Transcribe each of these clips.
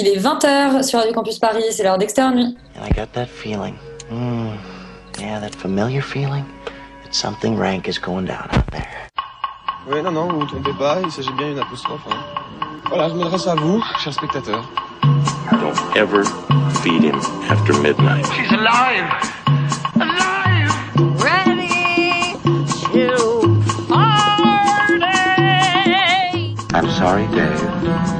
il est 20h sur Radio Campus Paris, c'est l'heure d'externe nuit. And I got that feeling. Mm, yeah, that familiar feeling that something rank is going down out there. Oui, non, non, vous vous trompez pas, il s'agit bien d'une apostrophe. hein. Voilà, je m'adresse à vous, chers spectateurs. Don't ever feed him after midnight. She's alive! Alive! ready to party. I'm sorry, Dave.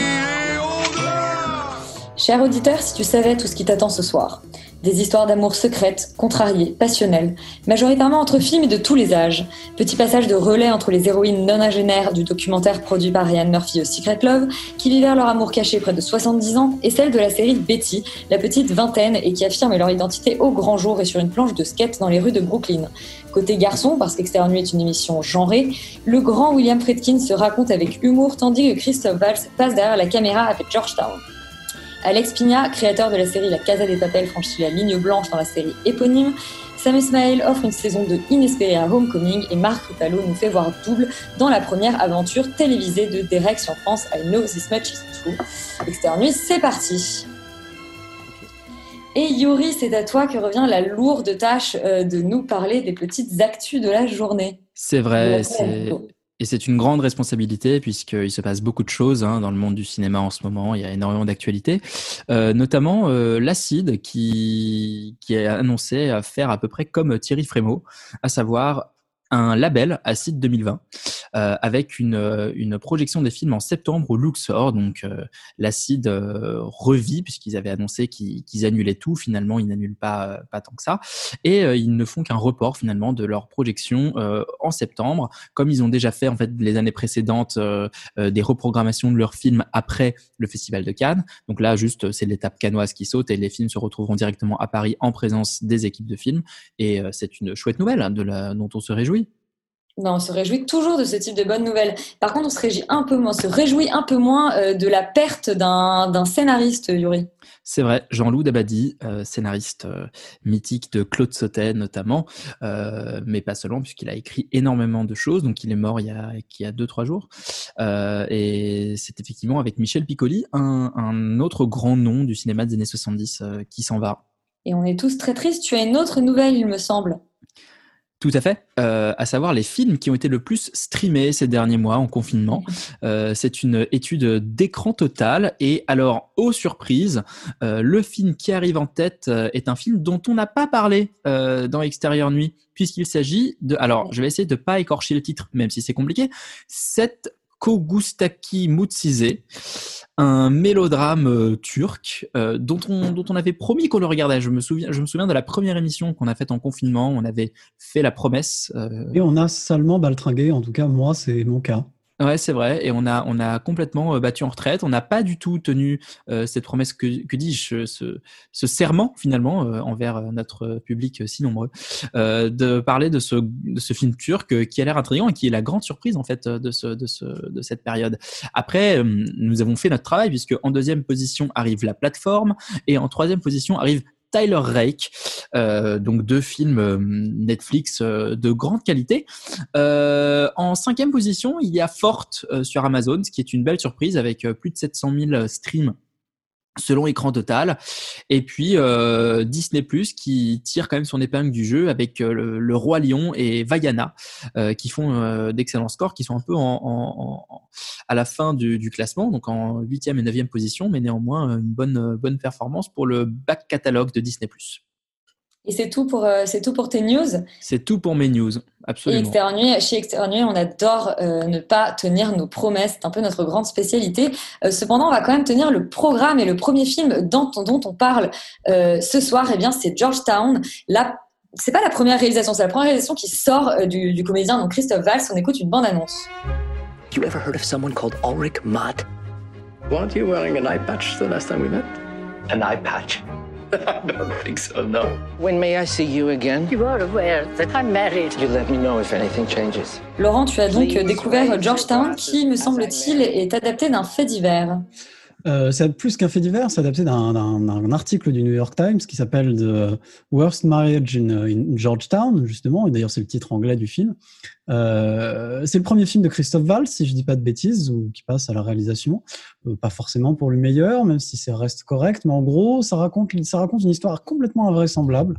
Cher auditeur, si tu savais tout ce qui t'attend ce soir. Des histoires d'amour secrètes, contrariées, passionnelles, majoritairement entre films et de tous les âges. Petit passage de relais entre les héroïnes nonagénaires du documentaire produit par Ryan Murphy au Secret Love, qui vivèrent leur amour caché près de 70 ans, et celle de la série Betty, la petite vingtaine, et qui affirment leur identité au grand jour et sur une planche de skate dans les rues de Brooklyn. Côté garçon, parce qu'Extérieur Nuit est une émission genrée, le grand William Friedkin se raconte avec humour tandis que Christophe Valls passe derrière la caméra avec Georgetown. Alex Pigna, créateur de la série La Casa des Papel, franchit la ligne blanche dans la série éponyme. Sam Esmail offre une saison de inespérée à Homecoming et Marc Ruffalo nous fait voir double dans la première aventure télévisée de Derek sur France I Know This Much Is True. Extérieur Nuit, c'est parti et Yuri, c'est à toi que revient la lourde tâche euh, de nous parler des petites actus de la journée. C'est vrai, c'est... Et c'est une grande responsabilité puisqu'il se passe beaucoup de choses hein, dans le monde du cinéma en ce moment. Il y a énormément d'actualités, euh, notamment euh, l'Acide qui, qui a annoncé à faire à peu près comme Thierry Frémaux, à savoir un label Acide 2020 euh, avec une, euh, une projection des films en septembre au Luxor. Donc euh, l'Acide euh, revit puisqu'ils avaient annoncé qu'ils annulaient tout. Finalement, ils n'annulent pas, euh, pas tant que ça. Et euh, ils ne font qu'un report finalement de leur projection euh, en septembre comme ils ont déjà fait en fait les années précédentes euh, euh, des reprogrammations de leurs films après le festival de Cannes. Donc là, juste c'est l'étape canoise qui saute et les films se retrouveront directement à Paris en présence des équipes de films. Et euh, c'est une chouette nouvelle hein, de la, dont on se réjouit. Non, on se réjouit toujours de ce type de bonnes nouvelles. Par contre, on se réjouit un peu moins, se réjouit un peu moins euh, de la perte d'un scénariste, Yuri. C'est vrai, Jean-Loup Dabadi, euh, scénariste euh, mythique de Claude Sautet notamment, mais pas seulement puisqu'il a écrit énormément de choses. Donc il est mort il y a, il y a deux trois jours. Et c'est effectivement avec Michel Piccoli, un, un autre grand nom du cinéma des années 70 euh, qui s'en va. Et on est tous très tristes. Tu as une autre nouvelle, il me semble. Tout à fait, euh, à savoir les films qui ont été le plus streamés ces derniers mois en confinement. Euh, c'est une étude d'écran total et alors, aux surprises, euh, le film qui arrive en tête euh, est un film dont on n'a pas parlé euh, dans Extérieur Nuit, puisqu'il s'agit de... Alors, je vais essayer de pas écorcher le titre, même si c'est compliqué. Kogustaki Mutsize, un mélodrame euh, turc euh, dont, on, avait promis qu'on le regardait. Je me souviens, je me souviens de la première émission qu'on a faite en confinement. On avait fait la promesse. euh, Et on a salement baltringué, en tout cas, moi, c'est mon cas. Ouais, c'est vrai. Et on a, on a complètement euh, battu en retraite. On n'a pas du tout tenu euh, cette promesse que, que dis-je, ce, ce serment finalement euh, envers notre public si nombreux, de parler de ce, de ce film turc qui a l'air intriguant et qui est la grande surprise en fait de, ce, de, ce, de cette période. Après, nous avons fait notre travail puisque en deuxième position arrive La Plateforme et en troisième position arrive Tyler Rake, euh, donc deux films euh, Netflix euh, de grande qualité. En cinquième position, il y a Forte sur Amazon, ce qui est une belle surprise avec plus de 700 000 streams selon écran total. Et puis euh, Disney Plus qui tire quand même son épingle du jeu avec euh, le, Roi Lion et Vaiana euh, qui font d'excellents scores, qui sont un peu en, à la fin du, classement, donc en huitième et neuvième position, mais néanmoins une bonne bonne performance pour le back catalogue de Disney Plus. Et c'est tout pour euh, c'est tout pour tes news. C'est tout pour mes news, Et absolument. Nuit, chez Extérieur Nuit, on adore euh, ne pas tenir nos promesses. C'est un peu notre grande spécialité. Euh, cependant, on va quand même tenir le programme et le premier film dont, dont on parle euh, ce soir. Eh bien, c'est Georgetown. La c'est pas la première réalisation, c'est la première réalisation qui sort euh, du, du comédien donc Christophe Valls. On écoute une bande annonce. You ever heard of someone called Ulrich Mott? Weren't you wearing an eye patch the last time we met? An eye patch? I don't think so, no. When may I see you again? You are aware that I'm married. You let me know if anything changes. Laurent, tu as donc découvert Georgetown qui, me semble-t-il, est adapté d'un fait divers. Euh, c'est plus qu'un fait divers, c'est adapté d'un article du New York Times qui s'appelle The Worst Marriage in, in Georgetown, justement, et d'ailleurs c'est le titre anglais du film. Euh, c'est le premier film de Christophe Valls, si je dis pas de bêtises, ou qui passe à la réalisation. Euh, pas forcément pour le meilleur, même si ça reste correct, mais en gros, ça raconte, une histoire complètement invraisemblable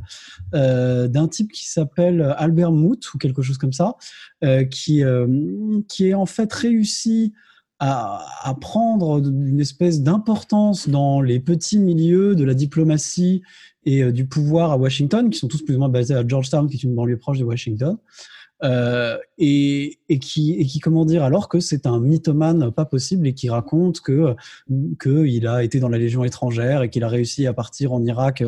euh, d'un type qui s'appelle Albert Moot ou quelque chose comme ça, euh, qui est en fait réussi à, prendre une espèce d'importance dans les petits milieux de la diplomatie et euh, du pouvoir à Washington, qui sont tous plus ou moins basés à Georgetown, qui est une banlieue proche de Washington. Euh, et, qui, comment dire, alors que c'est un mythomane pas possible et qui raconte que qu'il a été dans la Légion étrangère et qu'il a réussi à partir en Irak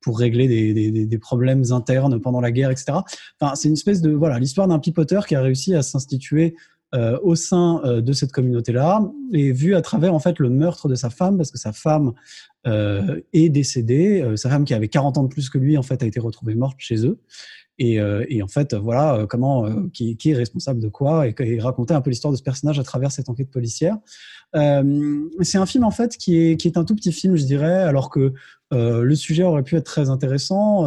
pour régler des, des, des, problèmes internes pendant la guerre, etc. Enfin, c'est une espèce de voilà l'histoire d'un pipoteur qui a réussi à s'instituer euh, au sein euh, de cette communauté-là et vu à travers en fait le meurtre de sa femme parce que sa femme euh, est décédée, sa femme qui avait 40 ans de plus que lui en fait a été retrouvée morte chez eux et, et en fait voilà comment qui, est responsable de quoi et, et raconter un peu l'histoire de ce personnage à travers cette enquête policière. c'est un film en fait qui est qui est un tout petit film je dirais alors que le sujet aurait pu être très intéressant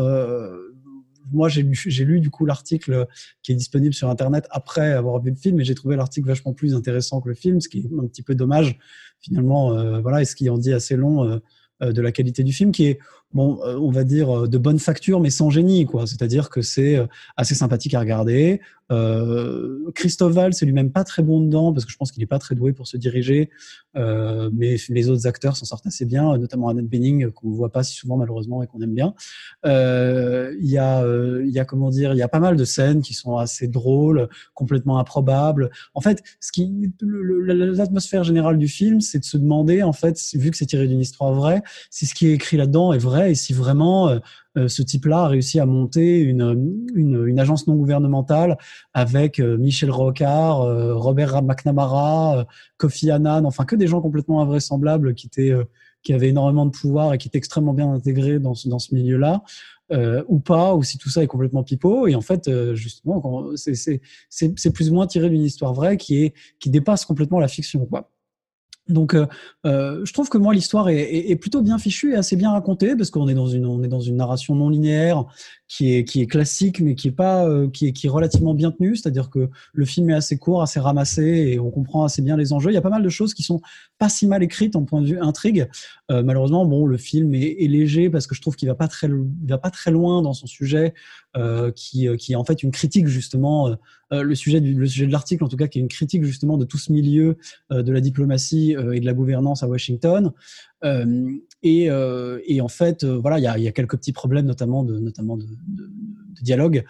moi, j'ai lu, du coup l'article qui est disponible sur Internet après avoir vu le film, et j'ai trouvé l'article vachement plus intéressant que le film, ce qui est un petit peu dommage finalement. Euh, voilà, et ce qui en dit assez long euh, euh, de la qualité du film, qui est bon, on va dire de bonne facture, mais sans génie, quoi. C'est-à-dire que c'est assez sympathique à regarder. Euh, Christophe Val, c'est lui-même pas très bon dedans parce que je pense qu'il est pas très doué pour se diriger, euh, mais les autres acteurs s'en sortent assez bien, notamment Annette Bening qu'on voit pas si souvent malheureusement et qu'on aime bien. Euh, il y a, y a comment dire, il y a pas mal de scènes qui sont assez drôles, complètement improbables. En fait, ce qui, l'atmosphère générale du film, c'est de se demander en fait, vu que c'est tiré d'une histoire vraie, si ce qui est écrit là-dedans est vrai et si vraiment euh, ce type-là a réussi à monter une, agence non gouvernementale avec euh, Michel Rocard, euh, Robert McNamara, Kofi Annan, enfin que des gens complètement invraisemblables qui étaient qui avaient énormément de pouvoir et qui étaient extrêmement bien intégrés dans ce, milieu-là. Euh, ou pas, ou si tout ça est complètement pipeau. Et en fait, euh, justement, c'est plus ou moins tiré d'une histoire vraie qui qui dépasse complètement la fiction, quoi. Donc, euh, euh, je trouve que moi l'histoire est, plutôt bien fichue et assez bien racontée parce qu'on est dans une on est dans une narration non linéaire qui est qui est classique mais qui est pas euh, qui est qui est relativement bien tenue. C'est-à-dire que le film est assez court, assez ramassé et on comprend assez bien les enjeux. Il y a pas mal de choses qui sont pas si mal écrites en point de vue intrigue. Euh, malheureusement, bon, le film est, est léger parce que je trouve qu'il va pas très il va pas très loin dans son sujet qui qui est en fait une critique justement euh, le sujet du le sujet de l'article en tout cas qui est une critique justement de tout ce milieu euh, de la diplomatie euh, et de la gouvernance à Washington. Et, et en fait voilà il y a, quelques petits problèmes notamment de notamment de, dialogue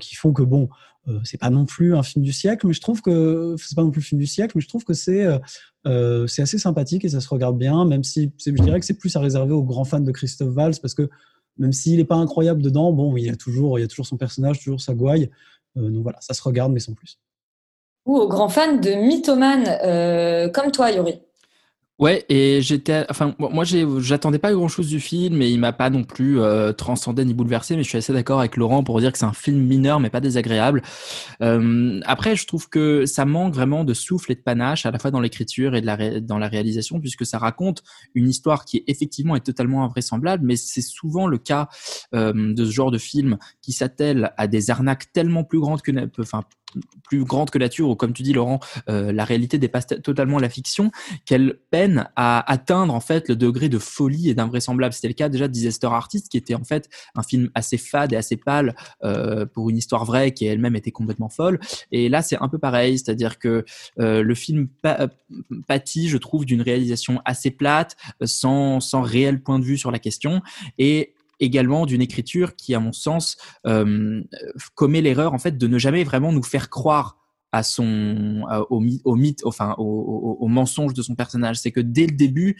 qui font que bon euh, c'est pas non plus un film du siècle, mais je trouve que c'est pas non plus le film du siècle, mais je trouve que c'est euh, c'est assez sympathique et ça se regarde bien, même si je dirais que c'est plus à réserver aux grands fans de Christophe Valls parce que même s'il n'est pas incroyable dedans, bon, il y a toujours il y a toujours son personnage, toujours sa gouaille. Euh, donc voilà, ça se regarde, mais sans plus. Ou aux grands fans de mythomane euh, comme toi, Yori. Ouais, et j'étais, enfin, moi, j'attendais pas grand chose du film, et il m'a pas non plus euh, transcendé ni bouleversé, mais je suis assez d'accord avec Laurent pour dire que c'est un film mineur, mais pas désagréable. Euh, après, je trouve que ça manque vraiment de souffle et de panache, à la fois dans l'écriture et dans la réalisation, puisque ça raconte une histoire qui effectivement est totalement invraisemblable, mais c'est souvent le cas euh, de ce genre de film qui s'attelle à des arnaques tellement plus grandes que, enfin, plus grande que la nature, ou comme tu dis Laurent, euh, la réalité dépasse totalement la fiction, qu'elle peine à atteindre en fait le degré de folie et d'invraisemblable. C'était le cas déjà de Disaster Artist, qui était en fait un film assez fade et assez pâle euh, pour une histoire vraie qui elle-même était complètement folle. Et là, c'est un peu pareil, c'est-à-dire que euh, le film pâtit, je trouve, d'une réalisation assez plate, sans, sans réel point de vue sur la question, et également d'une écriture qui, à mon sens, euh, commet l'erreur en fait de ne jamais vraiment nous faire croire à son au, mythe, enfin au, au, mensonge de son personnage. C'est que dès le début,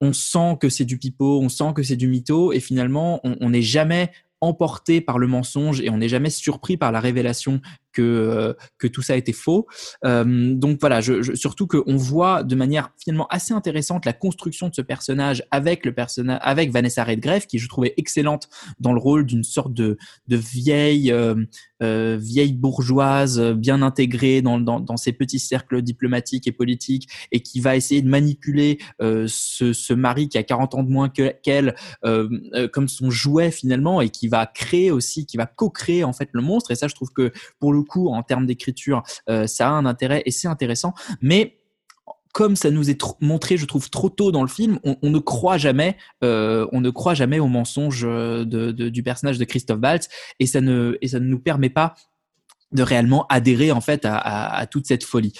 on sent que c'est du pipeau, on sent que c'est du mytho, et finalement, on n'est jamais emporté par le mensonge et on n'est jamais surpris par la révélation que euh, que tout ça était faux. Euh, donc voilà, surtout qu'on voit de manière finalement assez intéressante la construction de ce personnage avec le personnage avec Vanessa Redgrave qui je trouvais excellente dans le rôle d'une sorte de vieille euh, vieille bourgeoise bien intégrée dans, dans, ces petits cercles diplomatiques et politiques et qui va essayer de manipuler ce, mari qui a 40 ans de moins qu'elle comme son jouet finalement et qui va créer aussi qui va co-créer en fait le monstre et ça je trouve que pour le coup en termes d'écriture euh, ça a un intérêt et c'est intéressant mais comme ça nous est montré, je trouve trop tôt dans le film, on, ne croit jamais, euh, on ne croit jamais au mensonge de, de, du personnage de Christophe Waltz, et ça ne et ça ne nous permet pas de réellement adhérer en fait à, toute cette folie.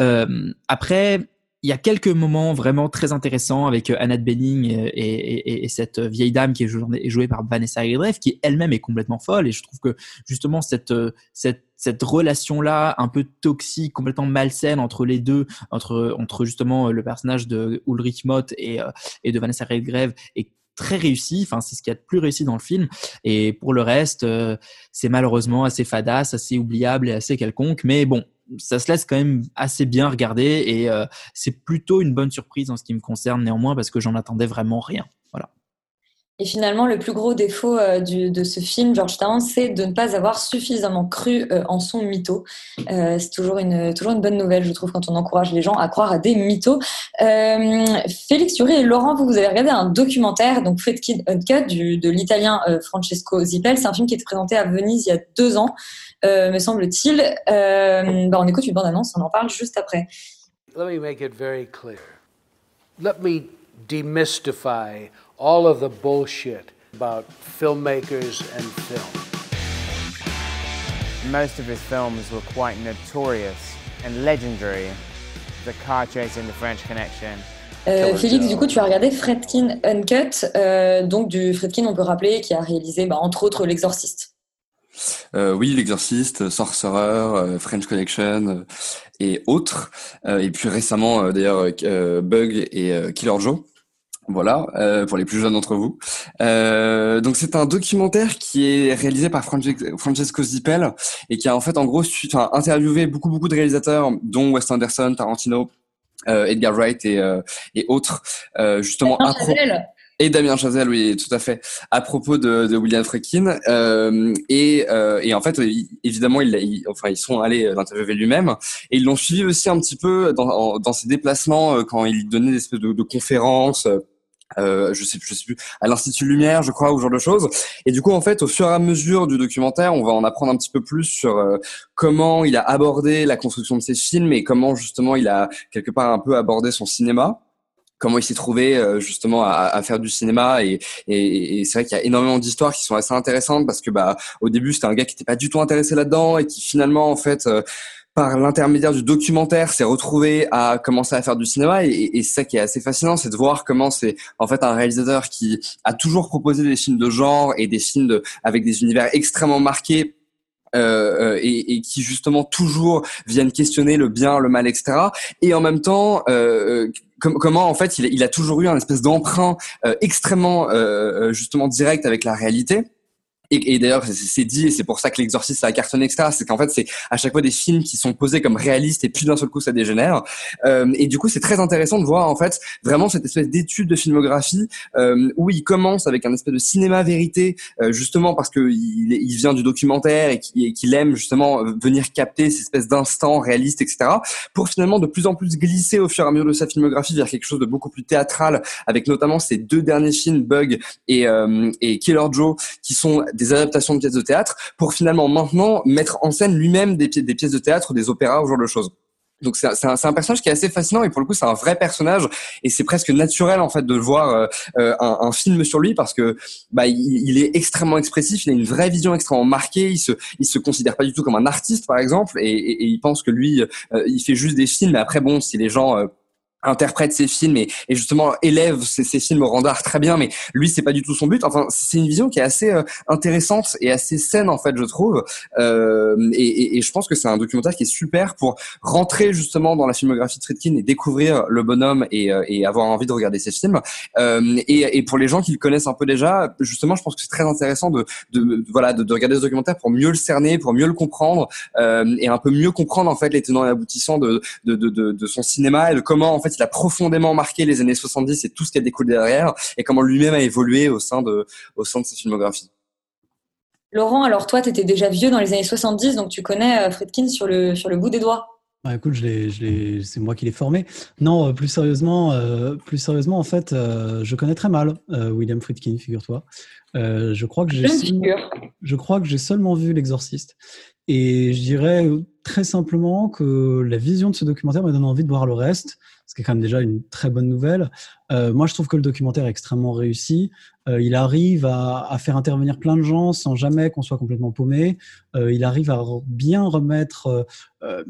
Euh, après, il y a quelques moments vraiment très intéressants avec euh, Annette Bening et, et, et, cette vieille dame qui est jouée, par Vanessa Redgrave, qui elle-même est complètement folle. Et je trouve que justement euh, cette cette relation-là, un peu toxique, complètement malsaine entre les deux, entre entre justement le personnage de Ulrich Mott et euh, et de Vanessa Redgrave, est très réussi. Enfin, c'est ce qu'il y a de plus réussi dans le film. Et pour le reste, euh, c'est malheureusement assez fadasse, assez oubliable et assez quelconque. Mais bon, ça se laisse quand même assez bien regarder et euh, c'est plutôt une bonne surprise en ce qui me concerne néanmoins parce que j'en attendais vraiment rien. Et finalement, le plus gros défaut euh, de ce film, Georgetown, c'est de ne pas avoir suffisamment cru euh, en son mytho. Euh, c'est toujours une, toujours une bonne nouvelle, je trouve, quand on encourage les gens à croire à des mythos. Félix Yuri et Laurent, vous, vous avez regardé un documentaire, donc Fredkin Uncut, du, de l'italien Francesco Zippel. C'est un film qui était présenté à Venise il y a deux ans, me semble-t-il. Bah, on écoute une bande-annonce, on en parle juste après. Let me make it very clear. Let me demystify all of the bullshit about filmmakers and film. Most of his films were quite notorious and legendary. The car chase in the French Connection. Euh, Félix, du coup, tu as regardé Fredkin Uncut, euh, donc du Fredkin, on peut rappeler, qui a réalisé, bah, entre autres, L'Exorciste. Euh, oui, L'Exorciste, Sorcerer, euh, French Connection euh, et autres. et puis récemment, d'ailleurs, Bug et Killer Joe. Voilà, euh, pour les plus jeunes d'entre vous. Euh, donc c'est un documentaire qui est réalisé par Francesco Zippel et qui a en fait en gros enfin, interviewé beaucoup beaucoup de réalisateurs, dont Wes Anderson, Tarantino, euh, Edgar Wright et, euh, et autres, euh, justement. Et Damien Chazelle, oui, tout à fait, à propos de, de William Friedkin. Euh, et, euh, et, en fait, évidemment, il, il, enfin, ils sont allés l'interviewer lui-même. Et ils l'ont suivi aussi un petit peu dans, dans ses déplacements quand il donnait des espèces de, de conférences euh, je sais, je sais plus, à l'Institut Lumière, je crois, ou ce genre de choses. Et du coup, en fait, au fur et à mesure du documentaire, on va en apprendre un petit peu plus sur euh, comment il a abordé la construction de ses films et comment justement il a quelque part un peu abordé son cinéma comment il s'est trouvé euh, justement à, faire du cinéma et, et, et c'est vrai qu'il y a énormément d'histoires qui sont assez intéressantes parce que bah au début c'était un gars qui n'était pas du tout intéressé là-dedans et qui finalement en fait euh, par l'intermédiaire du documentaire, s'est retrouvé à commencer à faire du cinéma. Et, et ça qui est assez fascinant, c'est de voir comment c'est en fait un réalisateur qui a toujours proposé des films de genre et des films de, avec des univers extrêmement marqués. Euh, et, et, qui justement toujours viennent questionner le bien, le mal, etc. Et en même temps, euh, com comment en fait il, il, a toujours eu un espèce d'emprunt euh, extrêmement euh, justement direct avec la réalité et, d'ailleurs c'est dit et c'est pour ça que l'exorciste a cartonné etc c'est qu'en fait c'est à chaque fois des films qui sont posés comme réalistes et puis d'un seul coup ça dégénère. Euh, et du coup c'est très intéressant de voir en fait vraiment cette espèce d'étude de filmographie euh, où il commence avec un espèce de cinéma vérité euh, justement parce que il, vient du documentaire et qu'il aime justement venir capter ces espèces d'instants réalistes etc pour finalement de plus en plus glisser au fur et à mesure de sa filmographie vers quelque chose de beaucoup plus théâtral avec notamment ces deux derniers films Bug et, euh, et Killer Joe qui sont adaptations de pièces de théâtre pour finalement maintenant mettre en scène lui-même des, des, pièces de théâtre, des opéras, ce genre de choses. Donc c'est un, personnage qui est assez fascinant et pour le coup c'est un vrai personnage et c'est presque naturel en fait de voir euh, euh, un, film sur lui parce que bah il, est extrêmement expressif, il a une vraie vision extrêmement marquée, il se il se considère pas du tout comme un artiste par exemple et il pense que lui euh, il fait juste des films mais après bon si les gens interprète ses films et, et justement élève ses, ses films au rang d'art très bien mais lui c'est pas du tout son but. Enfin c'est une vision qui est assez euh, intéressante et assez saine en fait je trouve. Euh, et, et, et, je pense que c'est un documentaire qui est super pour rentrer justement dans la filmographie de Friedkin et découvrir le bonhomme et, euh, et avoir envie de regarder ses films. Euh, et, pour les gens qui le connaissent un peu déjà justement je pense que c'est très intéressant de, de, voilà de, de, regarder ce documentaire pour mieux le cerner pour mieux le comprendre et un peu mieux comprendre en fait les tenants et aboutissants de, de, de, de son cinéma et de comment en fait il a profondément marqué les années 70 et tout ce qui a découlé derrière, et comment lui-même a évolué au sein de, au sein de sa filmographie. Laurent, alors toi, tu étais déjà vieux dans les années 70, donc tu connais euh, Friedkin sur le, sur le bout des doigts. Bah, écoute, je je c'est moi qui l'ai formé. Non, euh, plus sérieusement, euh, plus sérieusement, en fait, euh, je connais très mal euh, William Friedkin, figure-toi. Euh, je crois que j'ai, je crois que j'ai seulement vu L'Exorciste. Et je dirais très simplement que la vision de ce documentaire me donne envie de voir le reste, ce qui est quand même déjà une très bonne nouvelle. Euh, moi, je trouve que le documentaire est extrêmement réussi. Euh, il arrive à, à, faire intervenir plein de gens sans jamais qu'on soit complètement paumé. Euh, il arrive à bien remettre, euh,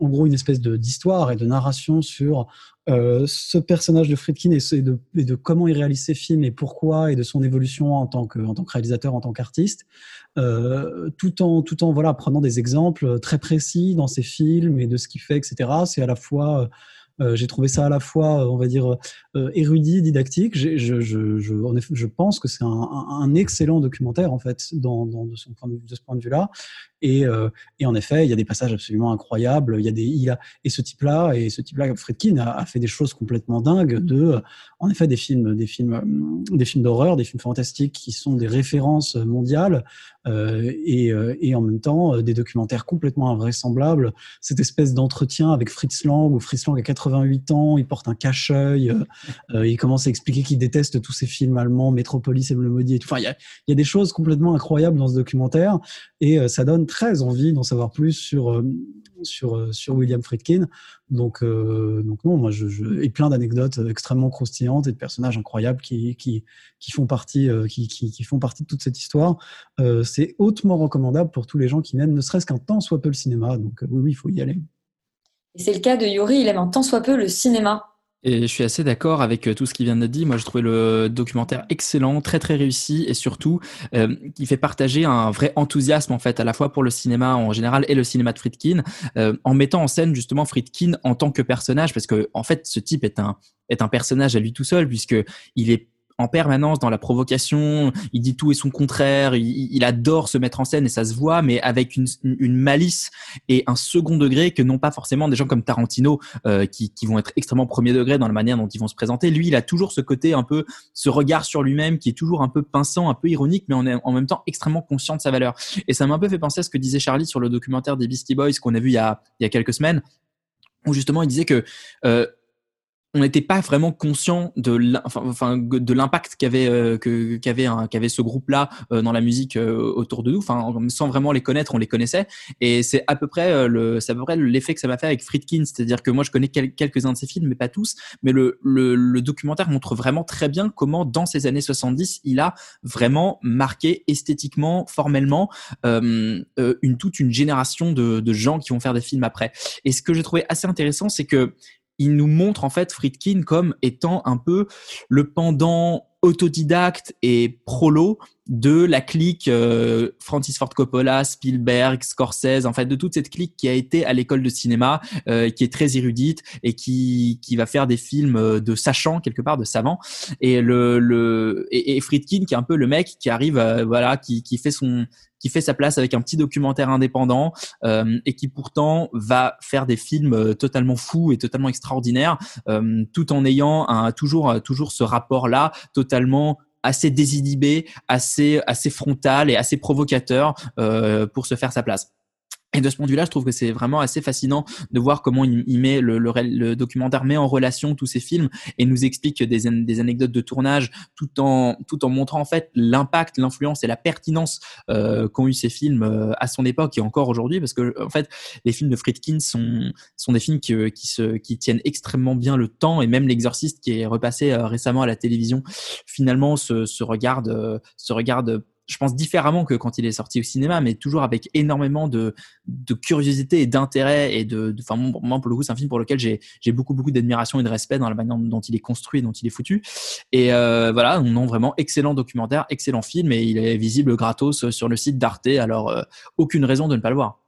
en gros, une espèce de, d'histoire et de narration sur euh, ce personnage de Friedkin et, et, de, et, de, comment il réalise ses films et pourquoi et de son évolution en tant que, en tant que réalisateur, en tant qu'artiste, euh, tout en, tout en voilà, prenant des exemples très précis dans ses films et de ce qu'il fait, etc. C'est à la fois euh, j'ai trouvé ça à la fois, on va dire, euh, érudit, didactique. Je, pense que c'est un, excellent documentaire en fait, de, ce point de vue-là. Et, euh, et, en effet, il y a des passages absolument incroyables. Il y a des, et ce type-là, et ce type-là, Friedkin a, fait des choses complètement dingues. De, en effet, des films, des films, des films d'horreur, des films fantastiques qui sont des références mondiales, euh, et, euh, et, en même temps euh, des documentaires complètement invraisemblables. Cette espèce d'entretien avec Fritz Lang, où Fritz Lang a 88 ans, il porte un cache-œil, euh, il commence à expliquer qu'il déteste tous ces films allemands, Metropolis et le maudit. Et. Enfin, il y a, des choses complètement incroyables dans ce documentaire, et ça donne très envie d'en savoir plus sur sur sur William Friedkin. Donc euh, donc non, moi je, et plein d'anecdotes extrêmement croustillantes et de personnages incroyables qui qui qui font partie euh, qui, qui, qui font partie de toute cette histoire. Euh, c'est hautement recommandable pour tous les gens qui n'aiment ne serait-ce qu'un temps soit peu le cinéma. Donc oui oui, il faut y aller. C'est le cas de Yuri, il aime un tant soit peu le cinéma. Et je suis assez d'accord avec euh, tout ce qui vient d'être dit. Moi, je trouvais le documentaire excellent, très très réussi et surtout, euh, qui fait partager un vrai enthousiasme en fait, à la fois pour le cinéma en général et le cinéma de Friedkin, euh, en mettant en scène justement Friedkin en tant que personnage, parce que en fait, ce type est un est un personnage à lui tout seul puisque il est en permanence dans la provocation, il dit tout et son contraire, il, adore se mettre en scène et ça se voit, mais avec une, une, malice et un second degré que n'ont pas forcément des gens comme Tarantino euh, qui, qui, vont être extrêmement premier degré dans la manière dont ils vont se présenter. Lui, il a toujours ce côté un peu, ce regard sur lui-même qui est toujours un peu pinçant, un peu ironique, mais on est en même temps extrêmement conscient de sa valeur. Et ça m'a un peu fait penser à ce que disait Charlie sur le documentaire des Beastie Boys qu'on a vu il y a, il y a quelques semaines où justement il disait que euh, on n'était pas vraiment conscient de l'impact qu'avait euh, qu'avait ce groupe là euh, dans la musique euh, autour de nous. Sans vraiment les connaître on les connaissait. Et c'est à peu près l'effet que ça m'a fait avec Friedkin. C'est-à-dire que moi je connais quelques-uns de ses films mais pas tous. Mais le, documentaire montre vraiment très bien comment dans ces années 70 il a vraiment marqué esthétiquement formellement toute une génération de gens qui vont faire des films après. Et ce que j'ai trouvé assez intéressant c'est que il nous montre en fait Friedkin comme étant un peu le pendant autodidacte et prolo de la clique euh, Francis Ford Coppola, Spielberg, Scorsese, en fait de toute cette clique qui a été à l'école de cinéma, euh, qui est très érudite et qui qui va faire des films euh, de sachant quelque part, de savant. Et le le et, et Friedkin qui est un peu le mec qui arrive, euh, voilà, qui qui fait son qui fait sa place avec un petit documentaire indépendant euh, et qui pourtant va faire des films euh, totalement fous et totalement extraordinaires, euh, tout en ayant un, toujours toujours ce rapport là totalement assez désinhibé, assez assez frontal et assez provocateur euh, pour se faire sa place. Et de ce point de vue-là, je trouve que c'est vraiment assez fascinant de voir comment il, met le, documentaire met en relation tous ces films et nous explique des, anecdotes de tournage tout en tout en montrant en fait l'impact, l'influence et la pertinence euh, qu'ont eu ces films euh, à son époque et encore aujourd'hui. Parce que en fait les films de Friedkin sont sont des films qui, euh, qui se qui tiennent extrêmement bien le temps et même l'exorciste qui est repassé récemment à la télévision finalement se, se regarde se regarde je pense différemment que quand il est sorti au cinéma, mais toujours avec énormément de, curiosité et d'intérêt et de, enfin moi pour le coup c'est un film pour lequel j'ai beaucoup beaucoup d'admiration et de respect dans la manière dont il est construit, dont il est foutu. Et euh, voilà, non vraiment excellent documentaire, excellent film et il est visible gratos sur le site d'Arte. Alors euh, aucune raison de ne pas le voir.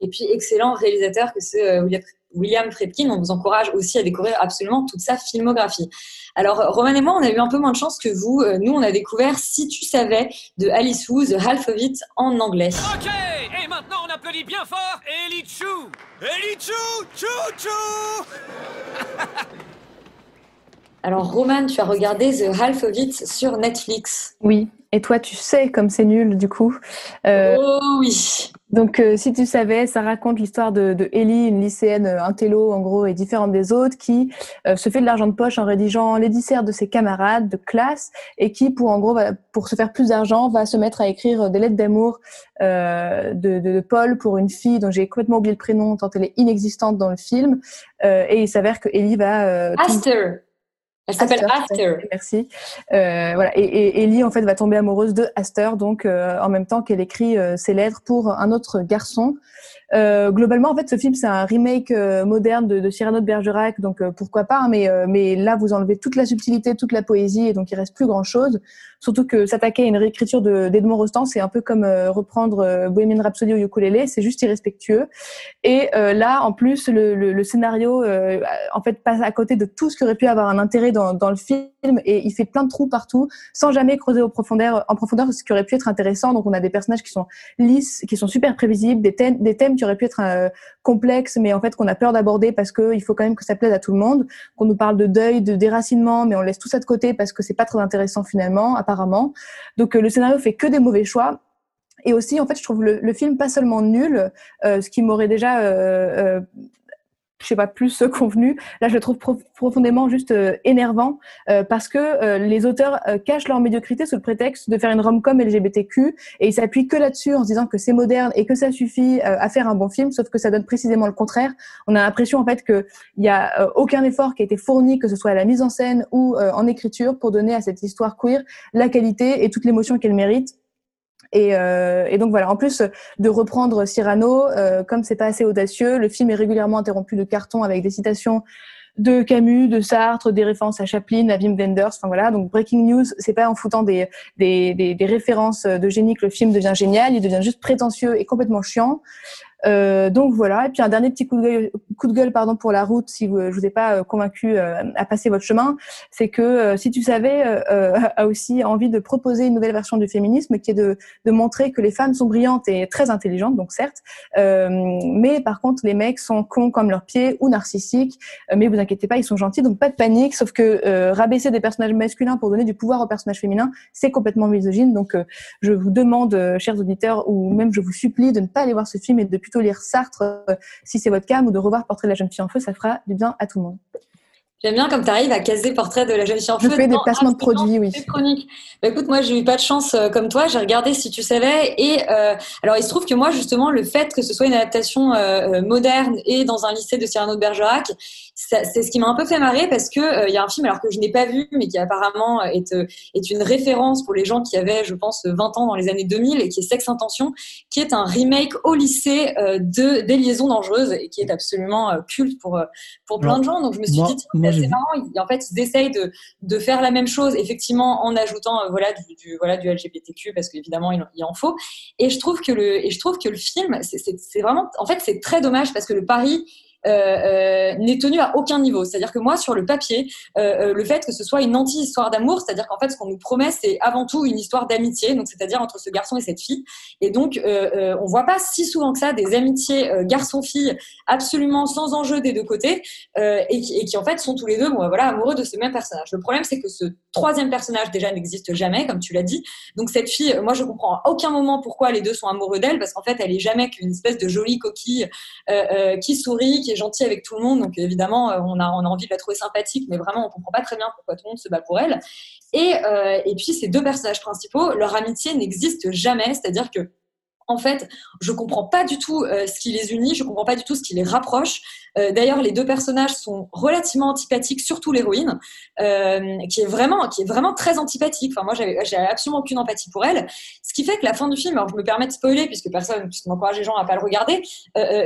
Et puis excellent réalisateur que c'est euh, William William Friedkin. On vous encourage aussi à découvrir absolument toute sa filmographie. Alors, Roman et moi, on a eu un peu moins de chance que vous. Euh, nous, on a découvert Si tu savais de Alice Wu, The Half of It en anglais. Ok, et maintenant on applaudit bien fort Ellie Chou Ellie Chou Chou Chou Alors, Roman, tu as regardé The Half of It sur Netflix. Oui, et toi, tu sais comme c'est nul, du coup. Euh, oh oui. Donc, euh, si tu savais, ça raconte l'histoire de, de Ellie, une lycéenne euh, intello, en gros, et différente des autres, qui euh, se fait de l'argent de poche en rédigeant les disserts de ses camarades de classe, et qui, pour en gros, va, pour se faire plus d'argent, va se mettre à écrire des lettres d'amour euh, de, de, de, Paul pour une fille dont j'ai complètement oublié le prénom, tant elle est inexistante dans le film. et il s'avère que Ellie va... Aster. Elle s'appelle Aster. Merci. Euh, voilà. Et, et, Ellie en fait va tomber amoureuse de Aster, donc euh, en même temps qu'elle écrit euh, ses lettres pour un autre garçon. Euh, globalement, en fait, ce film c'est un remake moderne de, de, Cyrano de Bergerac, donc pourquoi pas. Hein, mais mais là, vous enlevez toute la subtilité, toute la poésie, et donc il reste plus grand chose. Surtout que s'attaquer à une réécriture d'Edmond Rostand, c'est un peu comme reprendre Bohemian Rhapsody au ukulélé, c'est juste irrespectueux. Et là, en plus, le, scénario en fait passe à côté de tout ce qui aurait pu avoir un intérêt dans, le film et il fait plein de trous partout sans jamais creuser au profondeur, en profondeur ce qui aurait pu être intéressant. Donc on a des personnages qui sont lisses, qui sont super prévisibles, des thèmes, qui auraient pu être euh, complexes mais en fait qu'on a peur d'aborder parce qu'il faut quand même que ça plaise à tout le monde. Qu'on nous parle de deuil, de déracinement, mais on laisse tout ça de côté parce que c'est pas très intéressant finalement, apparemment. Donc euh, le scénario fait que des mauvais choix. Et aussi, en fait, je trouve le, film pas seulement nul, euh, ce qui m'aurait déjà euh, je sais pas plus convenu. Là, je le trouve profondément juste euh, énervant euh, parce que euh, les auteurs cachent leur médiocrité sous le prétexte de faire une rom-com LGBTQ et ils s'appuient que là-dessus en se disant que c'est moderne et que ça suffit à faire un bon film, sauf que ça donne précisément le contraire. On a l'impression en fait que il y a aucun effort qui a été fourni, que ce soit à la mise en scène ou en écriture, pour donner à cette histoire queer la qualité et toute l'émotion qu'elle mérite. Et, euh, et, donc voilà, en plus de reprendre Cyrano, euh, comme c'est pas assez audacieux, le film est régulièrement interrompu de cartons avec des citations de Camus, de Sartre, des références à Chaplin, à Wim Wenders, enfin voilà. Donc Breaking News, c'est pas en foutant des, des, des, des, références de génie que le film devient génial, il devient juste prétentieux et complètement chiant. Euh, donc voilà. Et puis un dernier petit coup de gueule, pardon pour la route, si vous, je vous ai pas euh, convaincu euh, à passer votre chemin, c'est que euh, si tu savais a aussi envie de proposer une nouvelle version du féminisme qui est de, de montrer que les femmes sont brillantes et très intelligentes, donc certes, mais par contre les mecs sont cons comme leurs pieds ou narcissiques. mais vous inquiétez pas, ils sont gentils, donc pas de panique. Sauf que rabaisser des personnages masculins pour donner du pouvoir aux personnages féminins, c'est complètement misogyne. Donc je vous demande, chers auditeurs, ou même je vous supplie de ne pas aller voir ce film et lire Sartre euh, si c'est votre cas, ou de revoir Portrait de la jeune fille en feu, ça fera du bien à tout le monde. J'aime bien comme tu arrives à caser portrait de la jeune fille en feu. Je fais des placements de produits, oui. Chronique. Bah, écoute, moi, j'ai eu pas de chance euh, comme toi. J'ai regardé si tu savais. Et euh, alors, il se trouve que moi, justement, le fait que ce soit une adaptation euh, moderne et dans un lycée de Cyrano de Bergerac, c'est ce qui m'a un peu fait marrer parce que il y a un film alors que je n'ai pas vu, mais qui apparemment est est une référence pour les gens qui avaient, je pense, 20 ans dans les années 2000 et qui est Sex Intention, qui est un remake au lycée de des liaisons dangereuses et qui est absolument culte pour pour plein de gens. Donc, je me suis dit c'est marrant. en fait, ils essayent de, de, faire la même chose, effectivement, en ajoutant euh, voilà du, du, voilà du LGBTQ parce qu'évidemment il, il en faut. Et je trouve que le et je trouve que le film, c'est vraiment, en fait, c'est très dommage parce que le pari n'est tenu à aucun niveau. C'est-à-dire que moi, sur le papier, euh, le fait que ce soit une anti-histoire d'amour, c'est-à-dire qu'en fait, ce qu'on nous promet, c'est avant tout une histoire d'amitié, donc c'est-à-dire entre ce garçon et cette fille. Et donc, euh, on voit pas si souvent que ça des amitiés garçon-fille absolument sans enjeu des deux côtés, et qui, et, qui, en fait sont tous les deux, bon, voilà, amoureux de ce même personnage. Le problème, c'est que ce troisième personnage déjà n'existe jamais, comme tu l'as dit. Donc cette fille, moi, je comprends à aucun moment pourquoi les deux sont amoureux d'elle, parce qu'en fait, elle est jamais qu'une espèce de jolie coquille qui sourit, qui gentil avec tout le monde, donc évidemment, euh, on a, on a envie de la trouver sympathique, mais vraiment, on comprend pas très bien pourquoi tout le monde se bat pour elle. Et, euh, et puis, ces deux personnages principaux, leur amitié n'existe jamais, c'est-à-dire que en fait, je comprends pas du tout euh, ce qui les unit, je comprends pas du tout ce qui les rapproche. Euh, D'ailleurs, les deux personnages sont relativement antipathiques, surtout l'héroïne, euh, qui est vraiment, qui est vraiment très antipathique. Enfin, moi, j'ai absolument aucune empathie pour elle. Ce qui fait que la fin du film, alors je me permets de spoiler puisque personne, puisque m'encourage les gens à pas le regarder,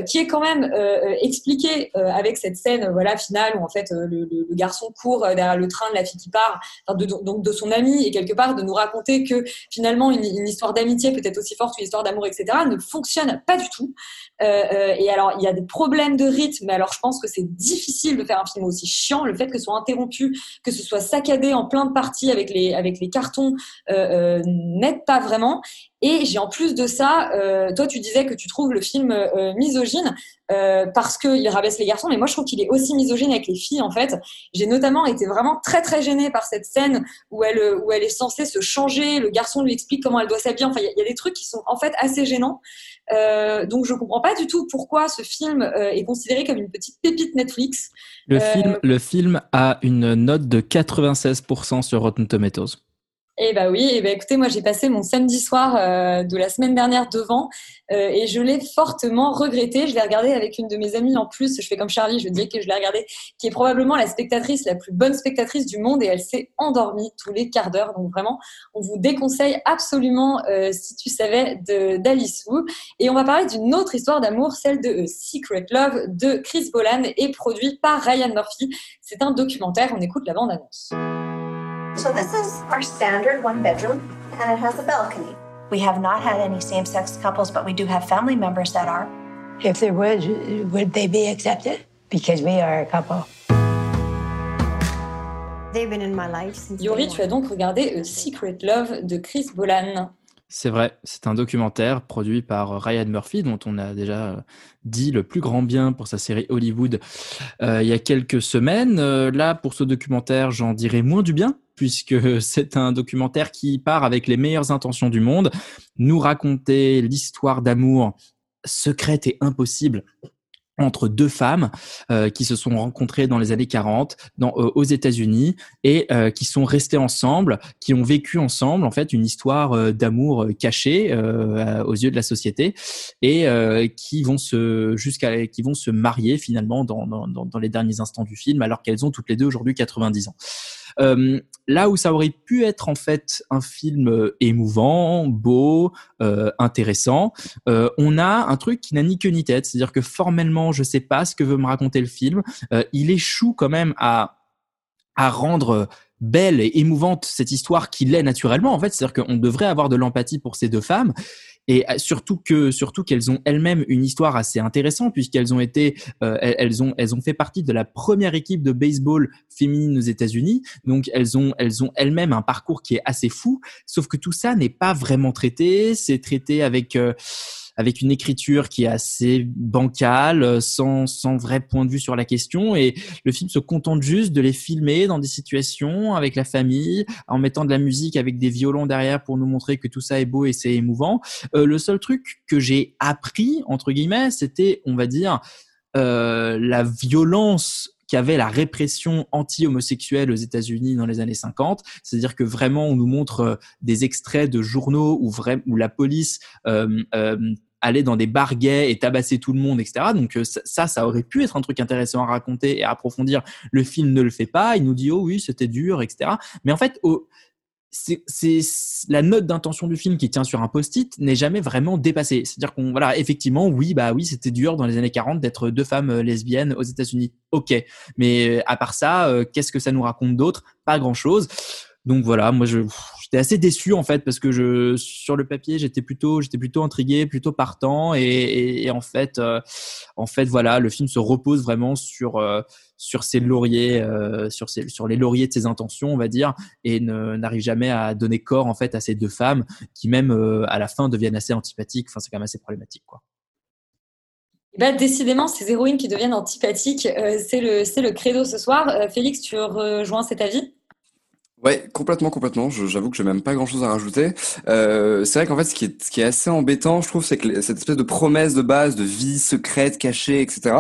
qui est quand même expliqué avec cette scène, voilà, finale où en fait le, garçon court derrière le train de la fille qui part, de, donc de son ami et quelque part de nous raconter que finalement une, une histoire d'amitié peut être aussi forte qu'une histoire d'amour, etc., ne fonctionne pas du tout. Euh, euh, et alors, il y a des problèmes de rythme, mais alors je pense que c'est difficile de faire un film aussi chiant. Le fait que ce soit interrompu, que ce soit saccadé en plein de parties avec les, avec les cartons, euh, n'aide pas vraiment. Et j'ai en plus de ça, euh, toi tu disais que tu trouves le film euh, misogyne euh, parce qu'il rabaisse les garçons, mais moi je trouve qu'il est aussi misogyne avec les filles en fait. J'ai notamment été vraiment très très gênée par cette scène où elle, où elle est censée se changer, le garçon lui explique comment elle doit s'habiller, enfin il y, y a des trucs qui sont en fait assez gênants. Euh, donc je comprends pas du tout pourquoi ce film euh, est considéré comme une petite pépite Netflix. Le, Euh, film, le film a une note de 96% sur Rotten Tomatoes. Eh bah oui, eh bah écoutez, moi j'ai passé mon samedi soir euh, de la semaine dernière devant euh, et je l'ai fortement regretté. Je l'ai regardé avec une de mes amies en plus. Je fais comme Charlie, je dis que je l'ai regardé, qui est probablement la spectatrice la plus bonne spectatrice du monde et elle s'est endormie tous les quarts d'heure. Donc vraiment, on vous déconseille absolument euh, si tu savais d'Alice Wu. Et on va parler d'une autre histoire d'amour, celle de Secret Love de Chris Bolan et produit par Ryan Murphy. C'est un documentaire. On écoute la bande annonce. So this is our standard one bedroom, and it has a balcony. We have not had any same-sex couples, but we do have family members that are. If there was, would they be accepted? Because we are a couple. They've been in my life since. Yori, day tu as donc regardé A Secret Love de Chris Bolan. C'est vrai, c'est un documentaire produit par Ryan Murphy, dont on a déjà euh, dit le plus grand bien pour sa série Hollywood euh, il y a quelques semaines. Euh, là, pour ce documentaire, j'en dirai moins du bien, puisque c'est un documentaire qui part avec les meilleures intentions du monde, nous raconter l'histoire d'amour secrète et impossible entre deux femmes euh, qui se sont rencontrées dans les années 40 dans, euh, aux États-Unis et euh, qui sont restées ensemble, qui ont vécu ensemble en fait une histoire euh, d'amour euh, cachée euh, aux yeux de la société et qui vont se jusqu'à qui vont se marier finalement dans, dans, dans les derniers instants du film alors qu'elles ont toutes les deux aujourd'hui 90 ans. Euh, là où ça aurait pu être en fait un film euh, émouvant, beau, euh, intéressant, on a un truc qui n'a ni queue ni tête. C'est-à-dire que formellement, je sais pas ce que veut me raconter le film. Il échoue quand même à rendre belle et émouvante cette histoire qui l'est naturellement en fait c'est-à-dire qu'on devrait avoir de l'empathie pour ces deux femmes et euh, surtout que surtout qu'elles ont elles-mêmes une histoire assez intéressante puisqu'elles ont été euh, elles, ont elles ont fait partie de la première équipe de baseball féminine aux États-Unis. Donc elles ont elles ont elles-mêmes un parcours qui est assez fou. Sauf que tout ça n'est pas vraiment traité. C'est traité avec euh, avec une écriture qui est assez bancale, euh, sans, sans vrai point de vue sur la question. Et le film se contente juste de les filmer dans des situations avec la famille, en mettant de la musique avec des violons derrière pour nous montrer que tout ça est beau et c'est émouvant. Euh, le seul truc que j'ai appris, entre guillemets, c'était, on va dire, euh, la violence qu'avait la répression anti-homosexuelle aux États-Unis dans les années 50, c'est-à-dire que vraiment on nous montre euh, des extraits de journaux où, où la police euh, allait dans des bars et tabasser tout le monde, etc. Donc euh, ça, ça aurait pu être un truc intéressant à raconter et à approfondir. Le film ne le fait pas. Il nous dit oh oui c'était dur, etc. Mais en fait, oh, c'est la note d'intention du film qui tient sur un post-it n'est jamais vraiment dépassée. C'est-à-dire qu'on voilà, effectivement, oui, bah oui, c'était dur dans les années 40 d'être deux femmes euh, lesbiennes aux États-Unis. OK. Mais à part ça, euh, qu'est-ce que ça nous raconte d'autre? Pas grand-chose. Donc voilà, moi j'étais assez déçu en fait parce que sur le papier j'étais plutôt j'étais plutôt intrigué, plutôt partant et, euh, en fait voilà le film se repose vraiment sur euh, ses lauriers euh, sur les lauriers de ses intentions on va dire et n'arrive jamais à donner corps en fait à ces deux femmes qui même à la fin deviennent assez antipathiques. Enfin c'est quand même assez problématique quoi. Bah, décidément, ces héroïnes qui deviennent antipathiques, c'est le, credo ce soir. Félix, tu rejoins cet avis? Ouais, complètement, complètement. J'avoue que j'ai même pas grand-chose à rajouter. Euh, c'est vrai qu'en fait, ce qui est, ce qui est assez embêtant, je trouve, c'est que cette espèce de promesse de base de vie secrète, cachée, etc.,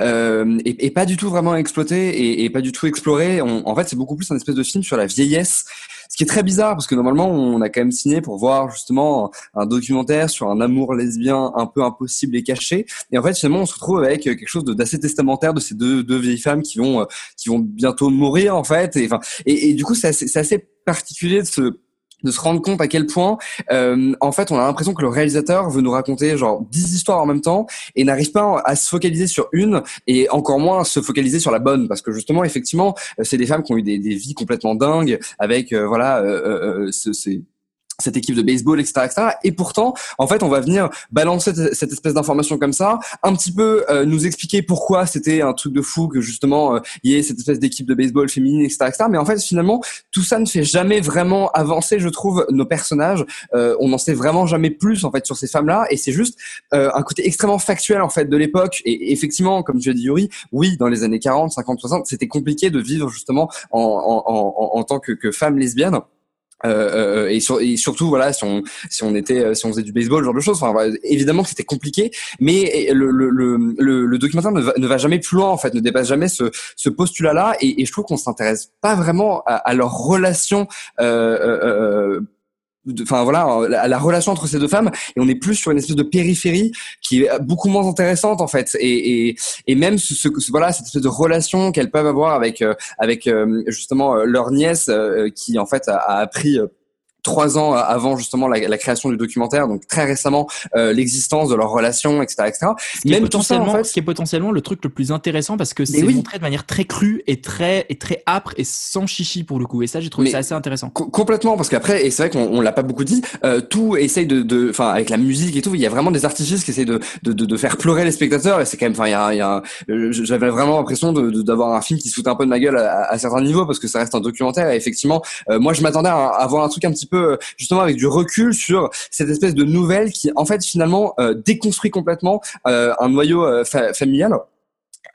euh, est, pas du tout vraiment exploitée et, pas du tout explorée. En fait, c'est beaucoup plus un espèce de film sur la vieillesse. Ce qui est très bizarre parce que normalement on a quand même signé pour voir justement un documentaire sur un amour lesbien un peu impossible et caché. Et en fait finalement on se retrouve avec quelque chose d'assez testamentaire de ces deux, vieilles femmes qui vont qui vont bientôt mourir en fait. Et du coup c'est assez, assez particulier de se de se rendre compte à quel point euh, en fait on a l'impression que le réalisateur veut nous raconter genre 10 histoires en même temps et n'arrive pas à se focaliser sur une et encore moins se focaliser sur la bonne. Parce que justement effectivement c'est des femmes qui ont eu des, vies complètement dingues avec euh, voilà euh, euh, cette équipe de baseball, etc., etc. Et pourtant, en fait, on va venir balancer cette espèce d'information comme ça, un petit peu euh, nous expliquer pourquoi c'était un truc de fou que justement euh, il y ait cette espèce d'équipe de baseball féminine, etc., etc. Mais en fait, finalement, tout ça ne fait jamais vraiment avancer, je trouve, nos personnages. Euh, on n'en sait vraiment jamais plus en fait sur ces femmes-là, et c'est juste euh, un côté extrêmement factuel en fait de l'époque. Et effectivement, comme tu as dit Yuri, oui, dans les années 40, 50, 60, c'était compliqué de vivre justement en, en, en, en tant que, que femme lesbienne. Euh, euh, et, sur, et, surtout voilà si on si on était euh, si on faisait du baseball genre de choses enfin évidemment c'était compliqué mais le, le, le, le documentaire ne va, jamais plus loin en fait ne dépasse jamais ce, ce postulat là et, et je trouve qu'on s'intéresse pas vraiment à, à leur relation euh, enfin voilà la, la, relation entre ces deux femmes et on est plus sur une espèce de périphérie qui est beaucoup moins intéressante en fait. Et et, et même ce, ce, voilà cette espèce de relation qu'elles peuvent avoir avec euh, avec euh, justement euh, leur nièce qui en fait a, a appris trois ans avant justement la, la, création du documentaire, donc très récemment euh, l'existence de leur relation, etc., etc. Ce Même tout ça, en fait, ce qui est potentiellement le truc le plus intéressant parce que c'est oui. montré de manière très crue et très et très âpre et sans chichi pour le coup. Et ça, j'ai trouvé Mais ça assez intéressant. complètement, parce qu'après, et c'est vrai qu'on on, l'a pas beaucoup dit, euh, tout essaye de, enfin, avec la musique et tout, il y a vraiment des artifices qui essayent de de, de, de faire pleurer les spectateurs. Et c'est quand même, enfin, il y a, il y a j'avais vraiment l'impression d'avoir un film qui se fout un peu de ma gueule à, à, certains niveaux parce que ça reste un documentaire. Et effectivement, euh, moi, je m'attendais à, à voir un truc un petit peu justement avec du recul sur cette espèce de nouvelle qui en fait finalement euh, déconstruit complètement euh, un noyau euh, fa familial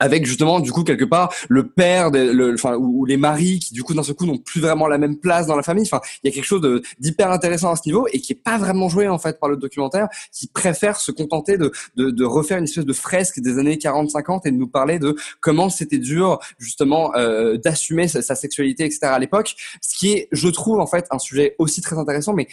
avec justement du coup quelque part le père de, le, enfin ou, les maris qui du coup d'un seul coup n'ont plus vraiment la même place dans la famille enfin il y a quelque chose d'hyper intéressant à ce niveau et qui est pas vraiment joué en fait par le documentaire qui préfère se contenter de, de, de refaire une espèce de fresque des années 40 50 et de nous parler de comment c'était dur justement euh, d'assumer sa, sa, sexualité etc à l'époque ce qui est je trouve en fait un sujet aussi très intéressant mais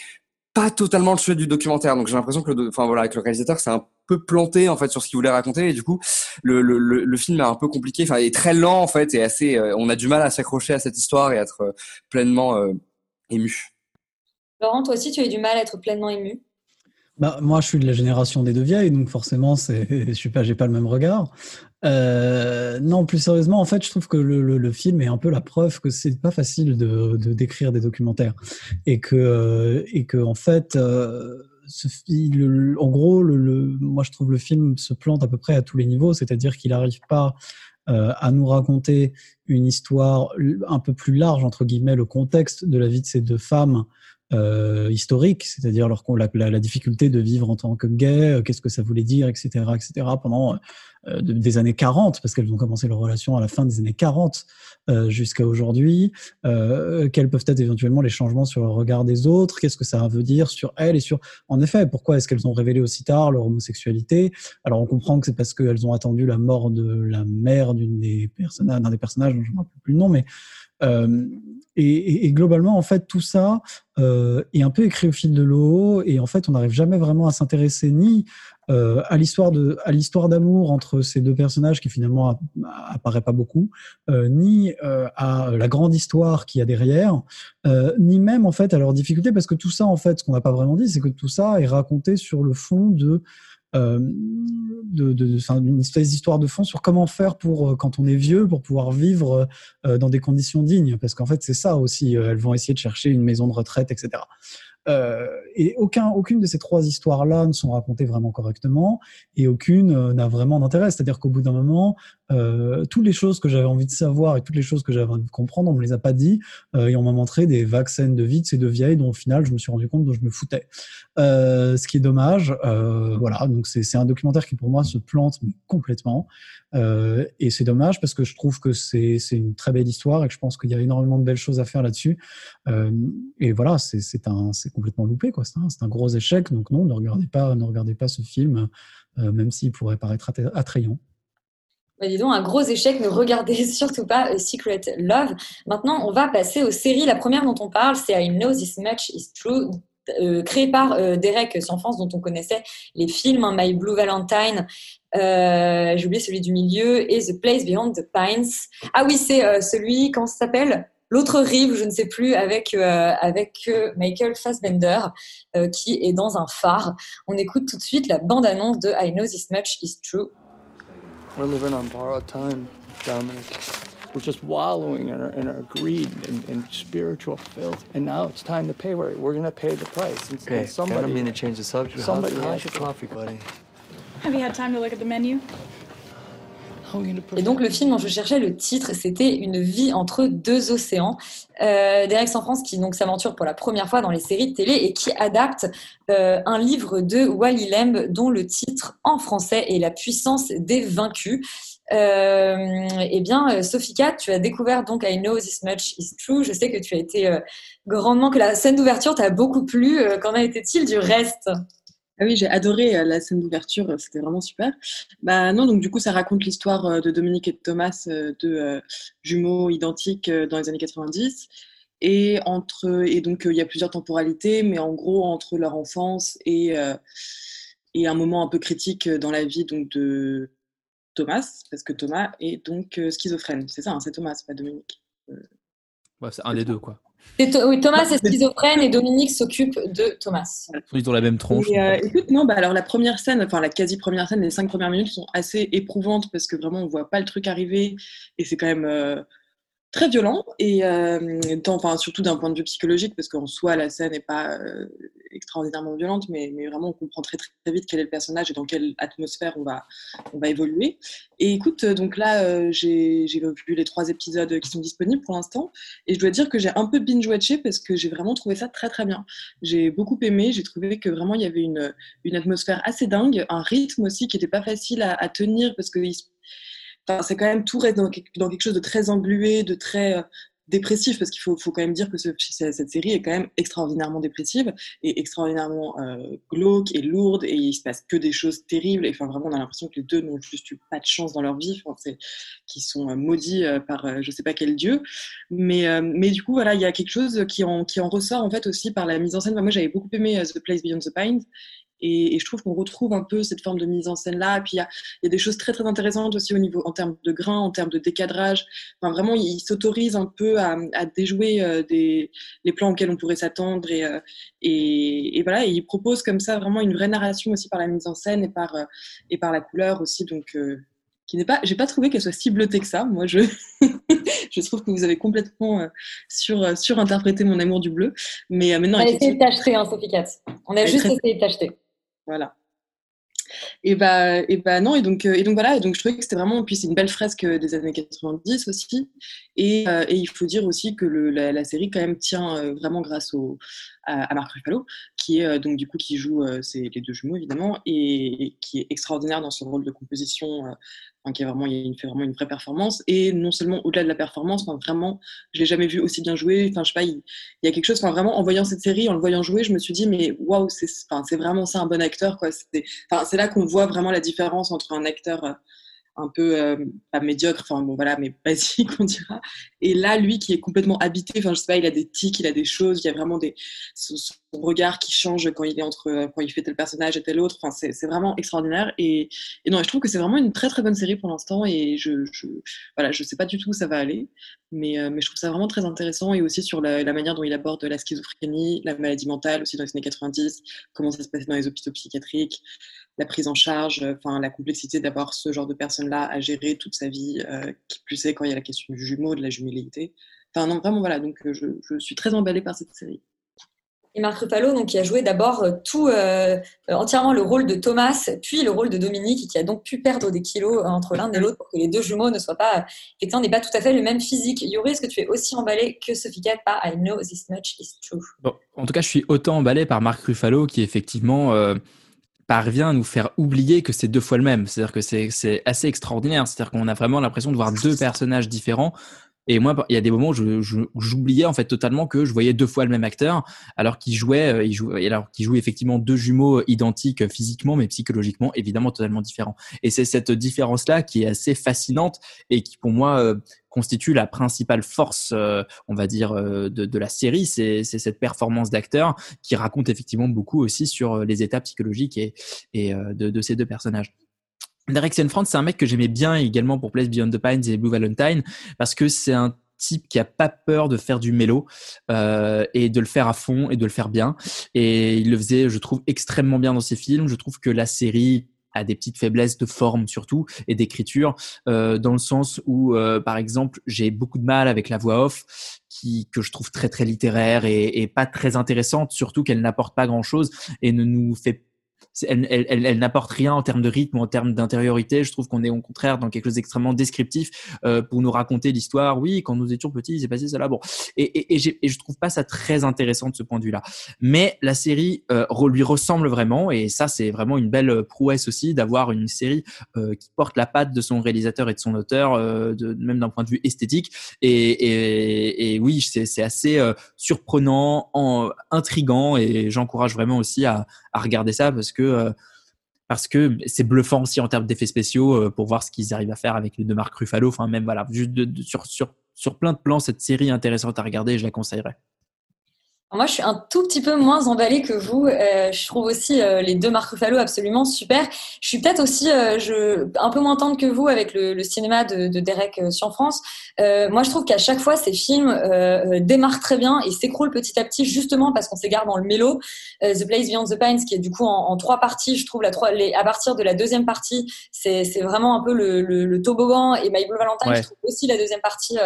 pas totalement le sujet du documentaire. Donc j'ai l'impression que le, enfin voilà, avec le réalisateur, c'est un peu planté en fait sur ce qu'il voulait raconter et du coup le, le, le, film est un peu compliqué, enfin est très lent en fait et assez, euh, on a du mal à s'accrocher à cette histoire et à être euh, pleinement euh, ému. Laurent, toi aussi tu as eu du mal à être pleinement ému? Bah, moi, je suis de la génération des deux vieilles, donc forcément, c'est, je suis pas, j'ai pas le même regard. Euh, non, plus sérieusement, en fait, je trouve que le, le, le, film est un peu la preuve que c'est pas facile de, de d'écrire des documentaires et que et que en fait, euh, en gros, moi, je trouve le film se plante à peu près à tous les niveaux, c'est-à-dire qu'il n'arrive pas euh, à nous raconter une histoire un peu plus large entre guillemets, le contexte de la vie de ces deux femmes euh, historique, c'est-à-dire leur, la, la, la, difficulté de vivre en tant que gay, euh, qu'est-ce que ça voulait dire, etc., etc., pendant euh, des années 40, parce qu'elles ont commencé leur relation à la fin des années 40 euh, jusqu'à aujourd'hui, euh, quels peuvent être éventuellement les changements sur le regard des autres, qu'est-ce que ça veut dire sur elles et sur, en effet, pourquoi est-ce qu'elles ont révélé aussi tard leur homosexualité? Alors on comprend que c'est parce qu'elles ont attendu la mort de la mère d'une des personnages, d'un des personnages dont je ne me rappelle plus le nom, mais euh, et, globalement, en fait, tout ça euh, est un peu écrit au fil de l'eau, et en fait, on n'arrive jamais vraiment à s'intéresser ni euh, à l'histoire d'amour entre ces deux personnages qui finalement apparaît pas beaucoup, ni à la grande histoire qu'il y a derrière, ni même en fait à leurs difficultés, parce que tout ça, en fait, ce qu'on n'a pas vraiment dit, c'est que tout ça est raconté sur le fond de de, de, de, d'une espèce d'histoire de fond sur comment faire pour, euh, quand on est vieux, pour pouvoir vivre euh, dans des conditions dignes. Parce qu'en fait, c'est ça aussi. Elles vont essayer de chercher une maison de retraite, etc. Euh, et aucun, aucune de ces trois histoires-là ne sont racontées vraiment correctement et aucune euh, n'a vraiment d'intérêt. C'est-à-dire qu'au bout d'un moment, euh, toutes les choses que j'avais envie de savoir et toutes les choses que j'avais envie de comprendre, on me les a pas dit euh, et on m'a montré des scènes de vie de ces deux vieilles dont au final je me suis rendu compte dont je me foutais. Euh, ce qui est dommage. voilà, donc c'est un documentaire qui pour moi se plante mais complètement. Et c'est dommage parce que je trouve que c'est une très belle histoire et que je pense qu'il y a énormément de belles choses à faire là-dessus. Et voilà, c'est complètement loupé, quoi. C'est un, gros échec. Donc non, ne regardez pas, ne regardez pas ce film, euh, même s'il pourrait paraître attrayant. Bah, dis donc, un gros échec, ne regardez surtout pas A Secret Love. Maintenant, on va passer aux séries. La première dont on parle, c'est I Know This Much Is True, euh, créée par euh, Derek Cienfance, dont on connaissait les films, hein, My Blue Valentine, euh, j'ai oublié celui du milieu, et The Place Beyond the Pines. Ah oui, c'est euh, celui, comment ça s'appelle? L'autre rive, je ne sais plus, avec, euh, avec euh, Michael Fassbender, euh, qui est dans un phare. On écoute tout de suite la bande-annonce de I Know This Much Is True. We're living on borrowed time, Dominic. We're just wallowing in our, in our greed and, and spiritual filth. And now it's time to pay. We're, we're going to pay the price. And, Okay, and somebody, I don't mean to change the subject. Somebody How's, your to- coffee, buddy? Have you had time to look at the menu? Et donc le film dont je cherchais le titre, c'était Une vie entre deux océans. Euh, Derek France qui donc s'aventure pour la première fois dans les séries de télé et qui adapte euh, un livre de Wally Lamb dont le titre en français est La puissance des vaincus. Euh, eh bien, euh, Sophie Kat, tu as découvert donc I Know This Much Is True. Je sais que tu as été grandement, que la scène d'ouverture t'a beaucoup plu. Qu'en a été-il du reste? Ah oui, j'ai adoré euh, la scène d'ouverture, euh, c'était vraiment super. Bah non, donc du coup, ça raconte l'histoire euh, de Dominique et de Thomas, deux jumeaux identiques dans les années 90. Et, entre, et donc, il y a plusieurs temporalités, mais en gros, entre leur enfance et, et un moment un peu critique dans la vie donc, de Thomas, parce que Thomas est donc schizophrène. C'est ça, hein, c'est Thomas, pas Dominique. Ouais, c'est un des deux, quoi. Oui, Thomas est schizophrène et Dominique s'occupe de Thomas. Ils sont dans la même tronche. Et, euh, écoute, non, bah alors la première scène, enfin la quasi première scène, les cinq premières minutes sont assez éprouvantes parce que vraiment on voit pas le truc arriver et c'est quand même euh, très violent et euh, tant- enfin surtout d'un point de vue psychologique parce qu'en soi la scène n'est pas euh, extraordinairement violente, mais, vraiment on comprend très très vite quel est le personnage et dans quelle atmosphère on va on va évoluer. Et écoute, euh, donc là j'ai vu les trois épisodes qui sont disponibles pour l'instant et je dois dire que j'ai un peu binge-watché parce que j'ai vraiment trouvé ça très très bien. J'ai beaucoup aimé, j'ai trouvé que vraiment il y avait une, atmosphère assez dingue, un rythme aussi qui n'était pas facile à, tenir parce que il se- c'est quand même tout reste dans, quelque- chose de très englué, de très euh, dépressif parce qu'il faut, quand même dire que ce- cette série est quand même extraordinairement dépressive et extraordinairement euh, glauque et lourde et il se passe que des choses terribles et enfin vraiment on a l'impression que les deux n'ont juste eu pas de chance dans leur vie enfin, qui sont euh, maudits par je sais pas quel dieu. Mais du coup voilà il y a quelque chose qui en ressort en fait aussi par la mise en scène. Moi j'avais beaucoup aimé The Place Beyond the Pines et, et je trouve qu'on retrouve un peu cette forme de mise en scène là. Et puis il y a, il y a des choses très très intéressantes aussi au niveau en termes de grain, en termes de décadrage. Enfin vraiment, il s'autorise un peu à, à déjouer euh, des les plans auxquels on pourrait s'attendre et, euh, et et voilà. Et il propose comme ça vraiment une vraie narration aussi par la mise en scène et par euh, et par la couleur aussi. Donc qui n'est pas, j'ai pas trouvé qu'elle soit si bleutée que ça. Moi, je, je trouve que vous avez complètement euh, sur, euh, surinterprété mon amour du bleu. Mais euh, maintenant, On a essayé de t'acheter, hein, Sophie. On a juste très- essayé de t'acheter. Voilà. Et bah, et bah non, et donc, euh, et donc voilà, et donc je trouvais que c'était vraiment, puis c'est une belle fresque des années 90 aussi, et, euh, et il faut dire aussi que la, série quand même tient euh, vraiment grâce à, à Marc Ruffalo, qui est euh, donc du coup qui joue euh, les deux jumeaux évidemment, et, qui est extraordinaire dans son rôle de composition, euh, enfin, qui est vraiment, il fait vraiment une vraie performance, et non seulement au-delà de la performance, enfin, vraiment, je l'ai jamais vu aussi bien jouer, enfin je sais pas, il, il y a quelque chose, enfin vraiment en voyant cette série, en le voyant jouer, je me suis dit mais waouh, c'est, enfin, c'est vraiment ça un bon acteur quoi, c'est, enfin, c'est là qu'on voit vraiment la différence entre un acteur euh, un peu euh, pas médiocre, enfin bon voilà, mais basique on dira. Et là, lui qui est complètement habité, enfin je sais pas, il a des tics, il a des choses, il y a vraiment des son, regard qui change quand il est entre quand il fait tel personnage et tel autre. Enfin c'est, c'est vraiment extraordinaire. Et, et non, je trouve que c'est vraiment une très très bonne série pour l'instant. Et je, je voilà, je sais pas du tout où ça va aller, mais euh, mais je trouve ça vraiment très intéressant et aussi sur la, manière dont il aborde la schizophrénie, la maladie mentale aussi dans les années 90, comment ça se passait dans les hôpitaux psychiatriques, la prise en charge, euh, la complexité d'avoir ce genre de personne-là à gérer toute sa vie, euh, qui plus est quand il y a la question du jumeau, de la jumélité. Enfin non, vraiment voilà, donc je, je suis très emballée par cette série. Et Marc Ruffalo, donc, qui a joué d'abord euh, tout euh, euh, entièrement le rôle de Thomas, puis le rôle de Dominique, et qui a donc pu perdre des kilos entre l'un et l'autre pour que les deux jumeaux ne soient pas, effectivement, n'aient pas tout à fait le même physique. Yuri, est-ce que tu es aussi emballé que Sophie Cat par I Know This Much Is True? En tout cas, je suis autant emballé par Marc Ruffalo qui effectivement parvient à nous faire oublier que c'est deux fois le même. C'est-à-dire que c'est assez extraordinaire. C'est-à-dire qu'on a vraiment l'impression de voir deux personnages différents Et moi, il y a des moments où j'oubliais en fait totalement que je voyais deux fois le même acteur, alors qu'il jouait, euh, il jouait, alors qu'il joue effectivement deux jumeaux identiques euh, physiquement, mais psychologiquement évidemment totalement différents. Et c'est cette différence-là qui est assez fascinante et qui, pour moi, euh, constitue la principale force, euh, on va dire, euh, de, de la série. C'est c'est cette performance d'acteur qui raconte effectivement beaucoup aussi sur euh, les états psychologiques et, et euh, de, de ces deux personnages. Derek Cianfrance, c'est un mec que j'aimais bien également pour Place Beyond the Pines et Blue Valentine parce que c'est un type qui a pas peur de faire du mélo euh, et de le faire à fond et de le faire bien. Et il le faisait, je trouve, extrêmement bien dans ses films. Je trouve que la série a des petites faiblesses de forme surtout et d'écriture euh, dans le sens où euh, par exemple j'ai beaucoup de mal avec la voix off qui que je trouve très très littéraire et, et pas très intéressante surtout qu'elle n'apporte pas grand chose et ne nous fait elle, n'apporte rien en termes de rythme en termes d'intériorité. Je trouve qu'on est au contraire dans quelque chose d'extrêmement descriptif euh, pour nous raconter l'histoire. Oui, quand nous étions petits, il s'est passé cela. Bon, et, et, et, je trouve pas ça très intéressant de ce point de vue-là. Mais la série euh, lui ressemble vraiment, et ça c'est vraiment une belle prouesse aussi d'avoir une série euh, qui porte la patte de son réalisateur et de son auteur, euh, même d'un point de vue esthétique. Et, oui, c'est assez euh, surprenant, en, intrigant, et j'encourage vraiment aussi à, regarder ça euh, parce que c'est bluffant aussi en termes d'effets spéciaux euh, pour voir ce qu'ils arrivent à faire avec les deux marques Ruffalo. Enfin, même voilà, juste sur, plein de plans, cette série intéressante à regarder, je la conseillerais. Moi, je suis un tout petit peu moins emballée que vous. Euh, je trouve aussi euh, les deux Marc Ruffalo absolument super. Je suis peut-être aussi euh, je, un peu moins tendre que vous avec le, le cinéma de, de Derek euh, France. Moi, je trouve qu'à chaque fois, ces films démarrent très bien et s'écroulent petit à petit, justement parce qu'on s'égare dans le mélo. The Place Beyond the Pines, qui est du coup en, en trois parties, je trouve la trois, les, à partir de la deuxième partie, c'est c'est vraiment un peu le, le, le toboggan. Et My Blue Valentine, Ouais. je trouve aussi la deuxième partie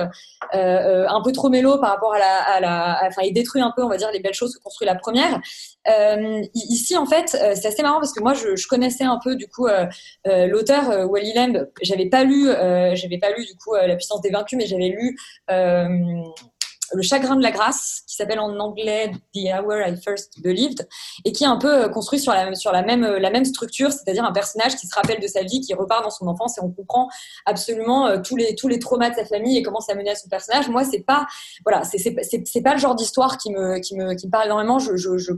un peu trop mélo par rapport à la, à la, à- enfin, il détruit un peu, on va dire, les belles choses que construit la première. Euh, ici, en fait, euh, c'est assez marrant parce que moi, je, connaissais un peu du coup euh, l'auteur Wally Lamb. J'avais pas lu, j'avais pas lu du coup La puissance des vaincus, mais j'avais lu. Le chagrin de la grâce, qui s'appelle en anglais The Hour I First Believed, et qui est un peu euh, construit sur euh, la même structure, c'est-à-dire un personnage qui se rappelle de sa vie, qui repart dans son enfance, et on comprend absolument euh, tous les tous les traumas de sa famille et comment ça menait à son personnage. Moi, c'est pas voilà, c'est pas le genre d'histoire qui me qui me qui me parle énormément. Je je, je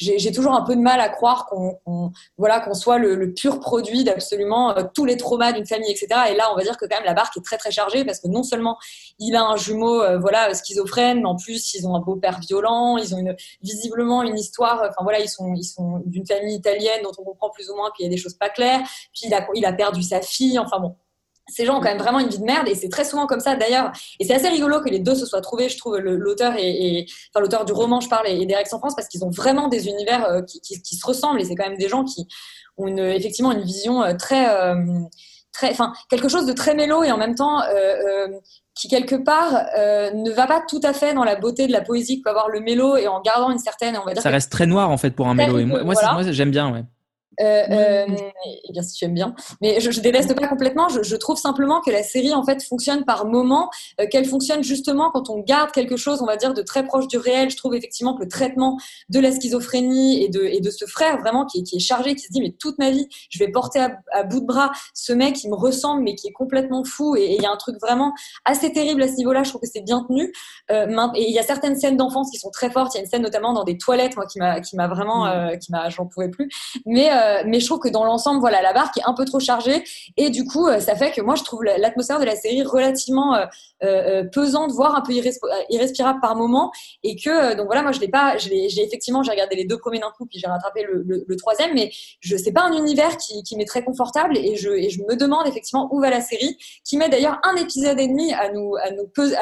j'ai toujours un peu de mal à croire qu'on qu'on- voilà qu'on soit le, le pur produit d'absolument euh, tous les traumas d'une famille, etc. Et là, on va dire que quand même la barque est très très chargée parce que non seulement il a un jumeau euh, voilà schizophrène, mais en plus ils ont un beau-père violent, ils ont une, visiblement une histoire. Enfin voilà, ils sont ils sont d'une famille italienne dont on comprend plus ou moins qu'il y a des choses pas claires. Puis il a il a perdu sa fille. Enfin bon, ces gens ont quand même vraiment une vie de merde et c'est très souvent comme ça d'ailleurs et c'est assez rigolo que les deux se soient trouvés je trouve l'auteur et, et- enfin l'auteur du roman je parle et, et Derek en France parce qu'ils ont vraiment des univers euh, qui, qui, qui se ressemblent et c'est quand même des gens qui ont une, effectivement une vision euh, très euh, très enfin quelque chose de très mélo et en même temps qui quelque part euh, ne va pas tout à fait dans la beauté de la poésie que peut avoir le mélo et en gardant une certaine on va dire Ça reste très noir en fait pour un mélo. Et moi, voilà. moi, j'aime bien, ouais. Euh, euh, eh bien, si tu aimes bien. Mais je, je déteste pas complètement. Je, je trouve simplement que la série, en fait, fonctionne par moments, euh, qu'elle fonctionne justement quand on garde quelque chose, on va dire, de très proche du réel. Je trouve effectivement que le traitement de la schizophrénie et de, et de ce frère vraiment qui est, qui est chargé, qui se dit, mais toute ma vie, je vais porter à, à bout de bras ce mec qui me ressemble, mais qui est complètement fou. Et et il y a un truc vraiment assez terrible à ce niveau-là. Je trouve que c'est bien tenu. Euh, et il y a certaines scènes d'enfance qui sont très fortes. Il y a une scène notamment dans des toilettes, moi, qui m'a, qui m'a vraiment, euh, qui m'a, j'en pouvais plus. Mais, euh, mais je trouve que dans l'ensemble, voilà, la barque est un peu trop chargée. Et du coup, euh, ça fait que moi, je trouve la- l'atmosphère de la série relativement euh, pesante, voire un peu irresp- irrespirable par moment. Et que, donc voilà, moi, je l'ai pas, j'ai effectivement, j'ai regardé les deux premiers d'un coup, puis j'ai rattrapé le, troisième. Mais je sais pas un univers qui, m'est très confortable. Et je, me demande effectivement où va la série, qui met d'ailleurs un épisode et demi à nous, à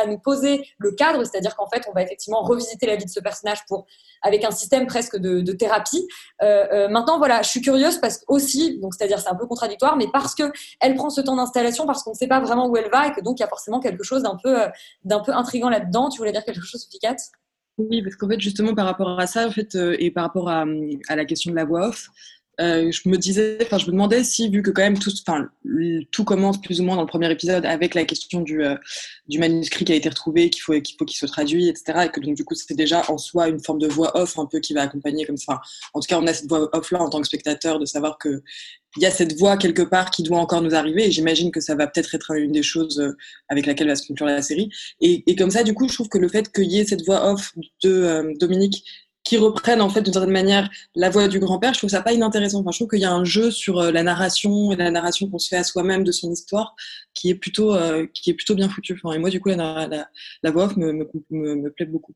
nous, poser le cadre. C'est-à-dire qu'en fait, on va effectivement revisiter la vie de ce personnage pour, avec un système presque de, thérapie. Maintenant, voilà, je suis curieuse parce que aussi, donc c'est-à-dire c'est un peu contradictoire, mais parce que elle prend ce temps d'installation, parce qu'on ne sait pas vraiment où elle va et que donc il y a forcément quelque chose d'un peu, euh, d'un peu intrigant là-dedans. Tu voulais dire quelque chose, Sophie Oui, parce qu'en fait, justement, par rapport à ça, en fait, euh, et par rapport à, à la question de la voix off, euh, je me disais, enfin, je me demandais si, vu que quand même tout, enfin, tout commence plus ou moins dans le premier épisode avec la question du, euh, du manuscrit qui a été retrouvé, qu'il faut qu'il faut qu'il soit traduit, etc., et que donc du coup c'est déjà en soi une forme de voix off un peu qui va accompagner comme ça. En tout cas, on a cette voix off là en tant que spectateur de savoir que il y a cette voix quelque part qui doit encore nous arriver et j'imagine que ça va peut-être être une des choses euh, avec laquelle va se conclure la série. Et, comme ça, du coup, je trouve que le fait qu'il y ait cette voix off de Dominique qui reprenne en fait d'une certaine manière la voix du grand-père, je trouve ça pas inintéressant. Enfin, je trouve qu'il y a un jeu sur euh, la narration et la narration qu'on se fait à soi-même de son histoire qui est plutôt euh, qui est plutôt bien foutu. Et moi, du coup, la, voix off me, me, me, plaît beaucoup.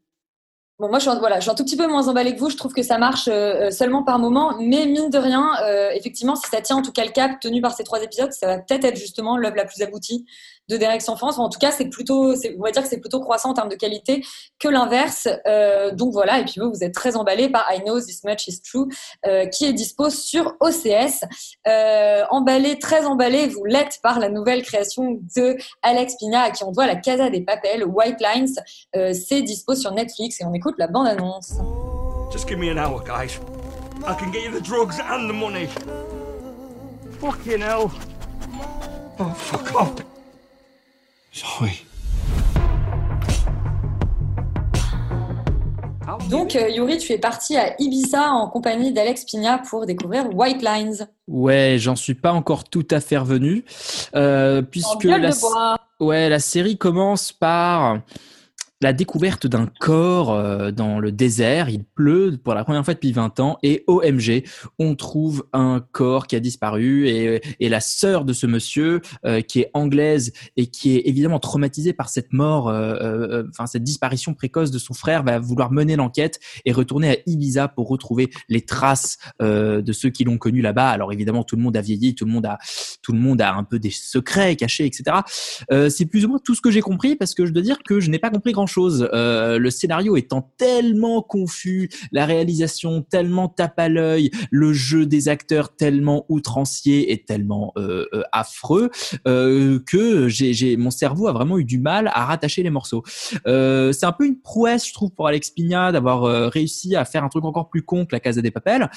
Bon, moi, je suis, voilà, je suis un tout petit peu moins emballée que vous. Je trouve que ça marche euh, seulement par moment. Mais mine de rien, effectivement, si ça tient en tout cas le cap tenu par ces trois épisodes, ça va peut-être être justement l'œuvre la plus aboutie de Derek sans France. En tout cas, c'est plutôt, on va dire que c'est plutôt croissant en termes de qualité que l'inverse. Euh, donc voilà. Et puis vous, vous êtes très emballé par I Know This Much Is True, euh, qui est dispo sur OCS. Euh, emballé, très emballé, vous l'êtes par la nouvelle création de Alex Pina, à qui on doit la Casa des Papels, White Lines. Euh, c'est dispo sur Netflix et on écoute la bande-annonce. Just give me an hour, guys. I can get you the drugs and the money. Fucking hell. Oh, fuck off. Sorry. Donc, euh, Yuri, tu es parti à Ibiza en compagnie d'Alex Pina pour découvrir White Lines. Ouais, j'en suis pas encore tout à fait revenu, euh, puisque gueule la, de bois. ouais, la série commence par la découverte d'un corps euh, dans le désert. Il pleut pour la première fois depuis 20 ans et OMG, on trouve un corps qui a disparu et, et la sœur de ce monsieur euh, qui est anglaise et qui est évidemment traumatisée par cette mort, euh, euh, enfin cette disparition précoce de son frère, va vouloir mener l'enquête et retourner à Ibiza pour retrouver les traces euh, de ceux qui l'ont connu là-bas. Alors évidemment, tout le monde a vieilli, tout le monde a, tout le monde a un peu des secrets cachés, etc. Euh, c'est plus ou moins tout ce que j'ai compris parce que je dois dire que je n'ai pas compris Euh, le scénario étant tellement confus, la réalisation tellement tape à l'œil, le jeu des acteurs tellement outrancier et tellement euh, euh, affreux euh, que j'ai, mon cerveau a vraiment eu du mal à rattacher les morceaux. Euh, c'est un peu une prouesse, je trouve, pour Alex Pina d'avoir réussi à faire un truc encore plus con que la Casa des Papels,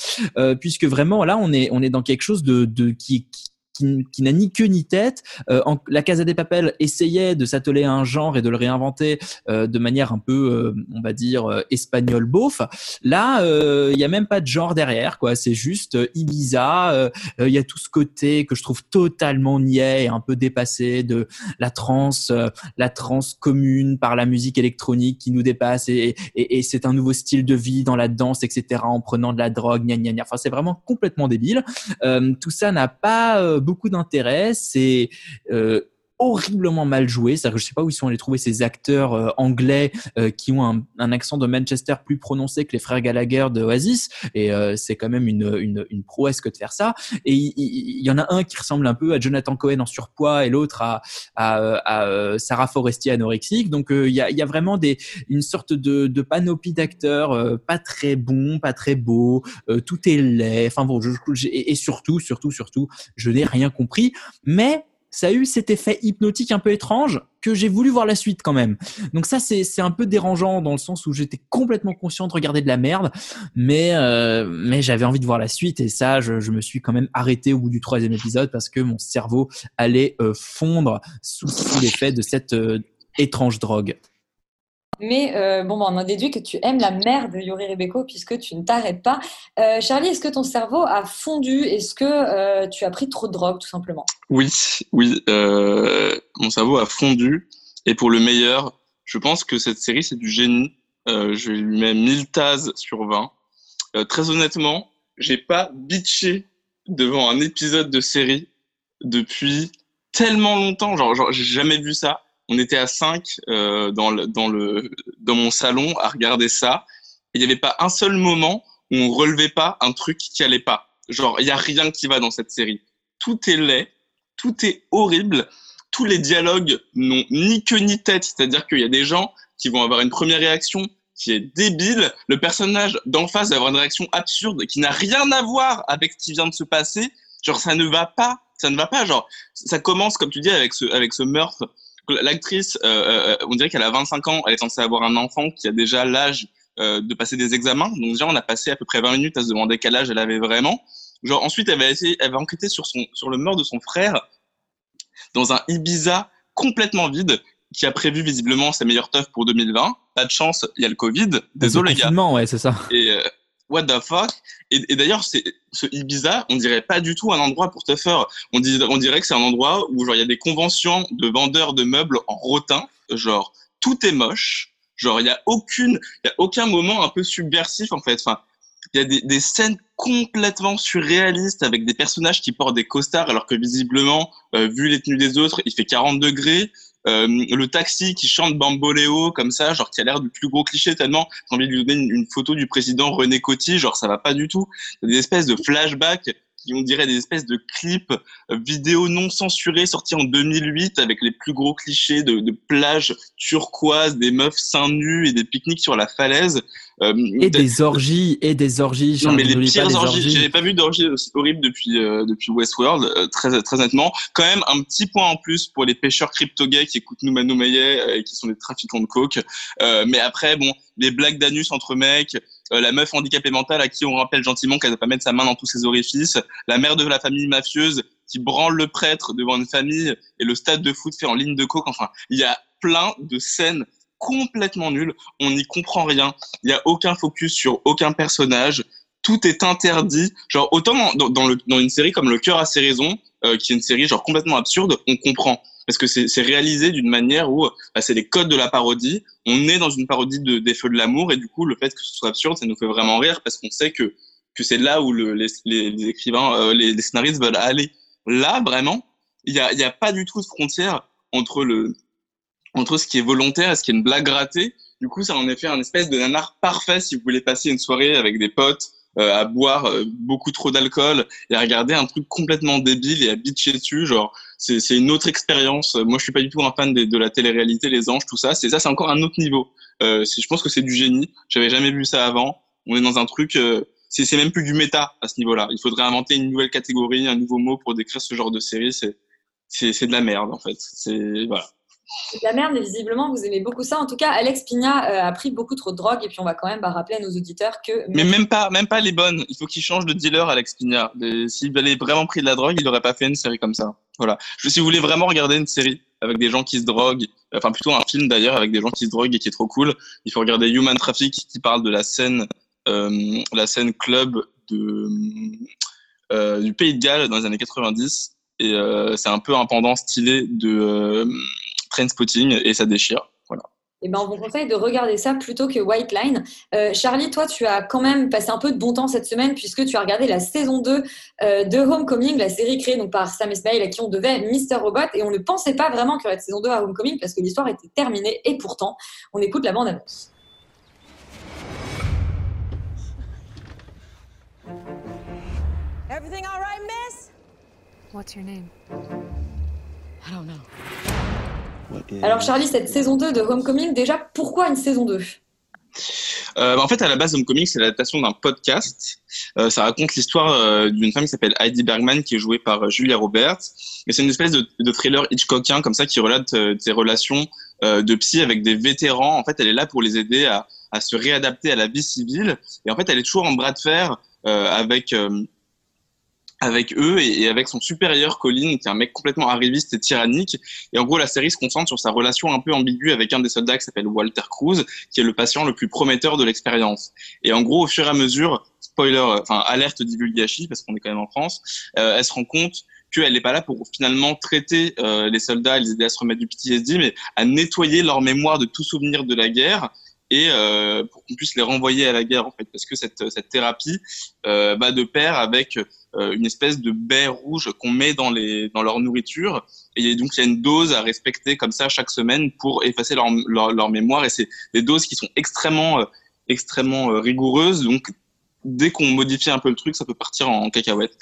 puisque vraiment là, on est on est dans quelque chose de, de qui, qui qui, qui n'a ni queue ni tête. Euh, en, la Casa des Papels essayait de s'atteler à un genre et de le réinventer euh, de manière un peu, euh, on va dire, euh, espagnol beauf. Là, euh, il y a même pas de genre derrière, quoi. C'est juste euh, Ibiza. Il y a tout ce côté que je trouve totalement niais et un peu dépassé de la trance, la trance commune par la musique électronique qui nous dépasse et, et, et c'est un nouveau style de vie dans la danse, etc. En prenant de la drogue, gna gna gna. Enfin, c'est vraiment complètement débile. Tout ça n'a pas beaucoup d'intérêt. C'est euh, horriblement mal joué. C'est-à-dire que je sais pas où ils sont allés trouver ces acteurs euh, anglais euh, qui ont un, un accent de Manchester plus prononcé que les frères Gallagher de Oasis. Et euh, c'est quand même une, une, une prouesse que de faire ça. Et il, y en a un qui ressemble un peu à Jonathan Cohen en surpoids et l'autre à, à, à, euh, Sarah Forestier anorexique. Donc euh, il y, a, y a vraiment des, une sorte de, de panoplie d'acteurs euh, pas très bons, pas très beaux. tout est laid. Enfin bon, je, et et surtout, surtout, surtout, je n'ai rien compris. Mais ça a eu cet effet hypnotique un peu étrange que j'ai voulu voir la suite quand même. Donc ça, c'est un peu dérangeant dans le sens où j'étais complètement conscient de regarder de la merde, mais euh, mais j'avais envie de voir la suite et ça, je, je me suis quand même arrêté au bout du troisième épisode parce que mon cerveau allait euh, fondre sous, sous l'effet de cette euh, étrange drogue. Mais euh, bon, bah, on en déduit que tu aimes la mère de Yuri Rebeko puisque tu ne t'arrêtes pas. Euh, Charlie, est-ce que ton cerveau a fondu? Est-ce que euh, tu as pris trop de drogue, tout simplement? Oui, oui, euh, mon cerveau a fondu. Et pour le meilleur, je pense que cette série, c'est du génie. Euh, je lui mets 1000 tases sur 20. Euh, très honnêtement, j'ai pas bitché devant un épisode de série depuis tellement longtemps. Genre, genre j'ai jamais vu ça. On était à 5 euh, dans, le, dans, le, dans mon salon à regarder ça. Il n'y avait pas un seul moment où on relevait pas un truc qui allait pas. Genre, il y a rien qui va dans cette série. Tout est laid, tout est horrible, tous les dialogues n'ont ni queue ni tête. C'est-à-dire qu'il y a des gens qui vont avoir une première réaction qui est débile. Le personnage d'en face va avoir une réaction absurde qui n'a rien à voir avec ce qui vient de se passer. Genre, ça ne va pas. Ça ne va pas. Genre, ça commence, comme tu dis, avec ce, avec ce meurtre. L'actrice, euh, euh, on dirait qu'elle a 25 ans. Elle est censée avoir un enfant qui a déjà l'âge euh, de passer des examens. Donc déjà, on a passé à peu près 20 minutes à se demander quel âge elle avait vraiment. Genre ensuite, elle va essayer, elle va enquêter sur son, sur le meurtre de son frère dans un Ibiza complètement vide qui a prévu visiblement sa meilleure teuf pour 2020. Pas de chance, il y a le Covid. Désolé les gars. Ouais, c'est ça. Et euh, what the fuck Et, d'ailleurs, ce Ibiza, on dirait pas du tout un endroit pour te faire. On, dirait que c'est un endroit où genre il y a des conventions de vendeurs de meubles en rotin, genre tout est moche, genre il y a aucune, il y a aucun moment un peu subversif en fait. Enfin, il y a des, des scènes complètement surréalistes avec des personnages qui portent des costards alors que visiblement, euh, vu les tenues des autres, il fait 40 degrés. Euh, le taxi qui chante Bamboléo comme ça, genre qui a l'air du plus gros cliché tellement j'ai envie de lui donner une, une photo du président René Coty, genre ça va pas du tout. Des espèces de flashbacks qui on dirait des espèces de clips euh, vidéo non censurés sortis en 2008 avec les plus gros clichés de, de plages turquoises, des meufs seins nus et des pique-niques sur la falaise. Euh, Et des orgies, et des orgies. non, mais les pires les orgies, j'avais pas vu d'orgies aussi horribles depuis euh, depuis Westworld, euh, très très nettement. Quand même un petit point en plus pour les pêcheurs crypto-gays qui écoutent Nouma Noumaillet euh, et qui sont des trafiquants de coke. Euh, mais après, bon, les blagues d'anus entre mecs, la meuf handicapée mentale à qui on rappelle gentiment qu'elle ne doit pas mettre sa main dans tous ses orifices, la mère de la famille mafieuse qui branle le prêtre devant une famille et le stade de foot fait en ligne de coke. Enfin, il y a plein de scènes complètement nulles. On n'y comprend rien. Il n'y a aucun focus sur aucun personnage. Tout est interdit. Genre, autant dans le, dans une série comme Le cœur a ses raisons, euh, qui est une série genre complètement absurde, on comprend. Parce que c'est réalisé d'une manière où bah, c'est les codes de la parodie. On est dans une parodie de, des feux de l'amour et du coup, le fait que ce soit absurde, ça nous fait vraiment rire parce qu'on sait que, que c'est là où le, les, les, écrivains, euh, les, les scénaristes veulent aller. Là, vraiment, il y a, y a pas du tout de frontière entre le, entre ce qui est volontaire et ce qui est une blague ratée. Du coup, ça en est fait un espèce de nanar parfait si vous voulez passer une soirée avec des potes euh, à boire euh, beaucoup trop d'alcool et à regarder un truc complètement débile et à bitcher dessus. Genre, c'est une autre expérience. Moi, je suis pas du tout un fan de, de la télé-réalité, les anges, tout ça. C'est ça, c'est encore un autre niveau. Euh, je pense que c'est du génie. J'avais jamais vu ça avant. On est dans un truc. euh, c'est même plus du méta à ce niveau-là. Il faudrait inventer une nouvelle catégorie, un nouveau mot pour décrire ce genre de série. C'est c'est de la merde en fait. C'est voilà. De la merde, mais visiblement, vous aimez beaucoup ça. En tout cas, Alex Pina euh, a pris beaucoup trop de drogue. Et puis, on va quand même bah, rappeler à nos auditeurs que. Mais même pas, même pas les bonnes. Il faut qu'il change de dealer, Alex. Des- S'il avait vraiment pris de la drogue, il n'aurait pas fait une série comme ça. Voilà. Si vous voulez vraiment regarder une série avec des gens qui se droguent, enfin plutôt un film d'ailleurs avec des gens qui se droguent et qui est trop cool, il faut regarder Human Traffic qui parle de la scène, euh, la scène club euh, du Pays de Galles dans les années 90. Et c'est un peu un pendant stylé de euh, Trainspotting et ça déchire. Voilà. Eh ben, on vous conseille de regarder ça plutôt que White Line. Euh, Charlie, toi, tu as quand même passé un peu de bon temps cette semaine puisque tu as regardé la saison 2 euh, de Homecoming, la série créée donc, par Sam Esmail à qui on devait Mr. Robot. Et on ne pensait pas vraiment qu'il y aurait de saison 2 à Homecoming parce que l'histoire était terminée. Et pourtant, on écoute la bande-annonce. Everything all right, miss? What's your name? I don't know. Alors, Charlie, cette saison 2 de Homecoming, déjà, pourquoi une saison 2 Euh, bah, en fait, à la base, Homecoming, c'est l'adaptation d'un podcast. Euh, ça raconte l'histoire euh, d'une femme qui s'appelle Heidi Bergman, qui est jouée par euh, Julia Roberts. Et c'est une espèce de, de thriller Hitchcockien, comme ça, qui relate euh, des relations euh, de psy avec des vétérans. En fait, elle est là pour les aider à, à se réadapter à la vie civile. Et en fait, elle est toujours en bras de fer euh, avec euh, avec eux et, avec son supérieur Colin, qui est un mec complètement arriviste et tyrannique. Et en gros, la série se concentre sur sa relation un peu ambiguë avec un des soldats qui s'appelle Walter Cruz, qui est le patient le plus prometteur de l'expérience. Et en gros, au fur et à mesure, spoiler, euh, enfin alerte divulgachi, parce qu'on est quand même en France, euh, elle se rend compte qu'elle n'est pas là pour finalement traiter euh, les soldats les aider à se remettre du PTSD, mais à nettoyer leur mémoire de tout souvenir de la guerre et euh, pour qu'on puisse les renvoyer à la guerre en fait. Parce que cette, cette thérapie euh, va de pair avec euh, une espèce de baie rouge qu'on met dans les dans leur nourriture. Et donc il y a une dose à respecter comme ça chaque semaine pour effacer leur leur, leur mémoire. Et c'est des doses qui sont extrêmement euh, extrêmement euh, rigoureuses. Donc dès qu'on modifie un peu le truc, ça peut partir en cacahuète.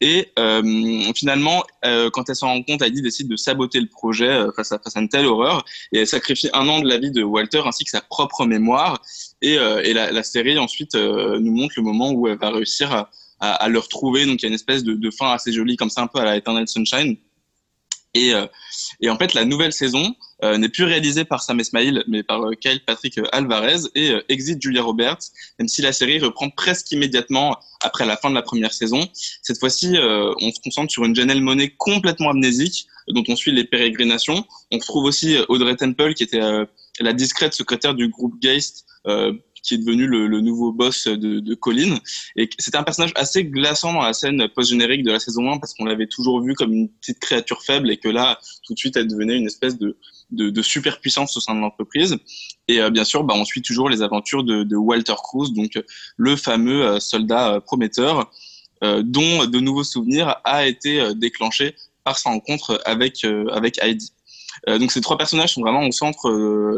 Et euh, finalement, euh, quand elle s'en rend compte, Heidi décide de saboter le projet euh, face, à, face à une telle horreur, et elle sacrifie un an de la vie de Walter ainsi que sa propre mémoire. Et, euh, et la, la, série ensuite euh, nous montre le moment où elle va réussir à, à, à le retrouver. Donc il y a une espèce de, de, fin assez jolie comme ça, un peu à la Eternal Sunshine. Et, euh, et en fait, la nouvelle saison n'est plus réalisée par Sam Esmail, mais par euh, Kyle Patrick Alvarez et euh, exit Julia Roberts, même si la série reprend presque immédiatement après la fin de la première saison. Cette fois-ci, euh, on se concentre sur une Janelle Monet complètement amnésique, dont on suit les pérégrinations. On retrouve aussi Audrey Temple, qui était la discrète secrétaire du groupe Geist, qui est devenu le, le nouveau boss de, de Colin. Et c'était un personnage assez glaçant dans la scène post-générique de la saison 1 parce qu'on l'avait toujours vu comme une petite créature faible et que là, tout de suite, elle devenait une espèce de, de, de super puissance au sein de l'entreprise. Et euh, bien sûr, bah, on suit toujours les aventures de, de Walter Cruz, donc le fameux euh, soldat euh, prometteur, dont de nouveaux souvenirs a été déclenché par sa rencontre avec avec Heidi. donc ces trois personnages sont vraiment au centre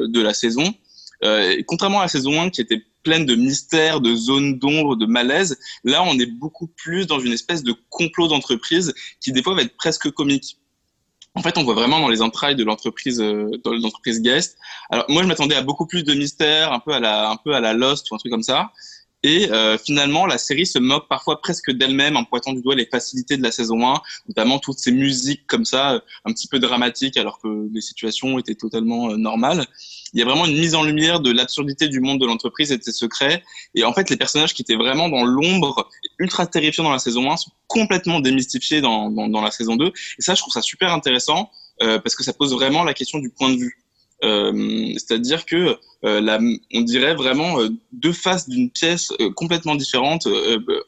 de la saison. et contrairement à la saison 1 qui était pleine de mystères, de zones d'ombre, de malaise, là on est beaucoup plus dans une espèce de complot d'entreprise qui des fois va être presque comique en fait, on voit vraiment dans les entrailles de l'entreprise, euh, dans l'entreprise Guest. Alors moi, je m'attendais à beaucoup plus de mystères, un peu à la, un peu à la Lost ou un truc comme ça. Et euh, finalement, la série se moque parfois presque d'elle-même en pointant du doigt les facilités de la saison 1, notamment toutes ces musiques comme ça, euh, un petit peu dramatiques, alors que les situations étaient totalement euh, normales. Il y a vraiment une mise en lumière de l'absurdité du monde de l'entreprise et de ses secrets. Et en fait, les personnages qui étaient vraiment dans l'ombre, ultra terrifiants dans la saison 1, sont complètement démystifiés dans, dans, dans la saison 2. Et ça, je trouve ça super intéressant euh, parce que ça pose vraiment la question du point de vue. Euh, c'est-à-dire que euh, on dirait vraiment euh, deux faces d'une pièce complètement différente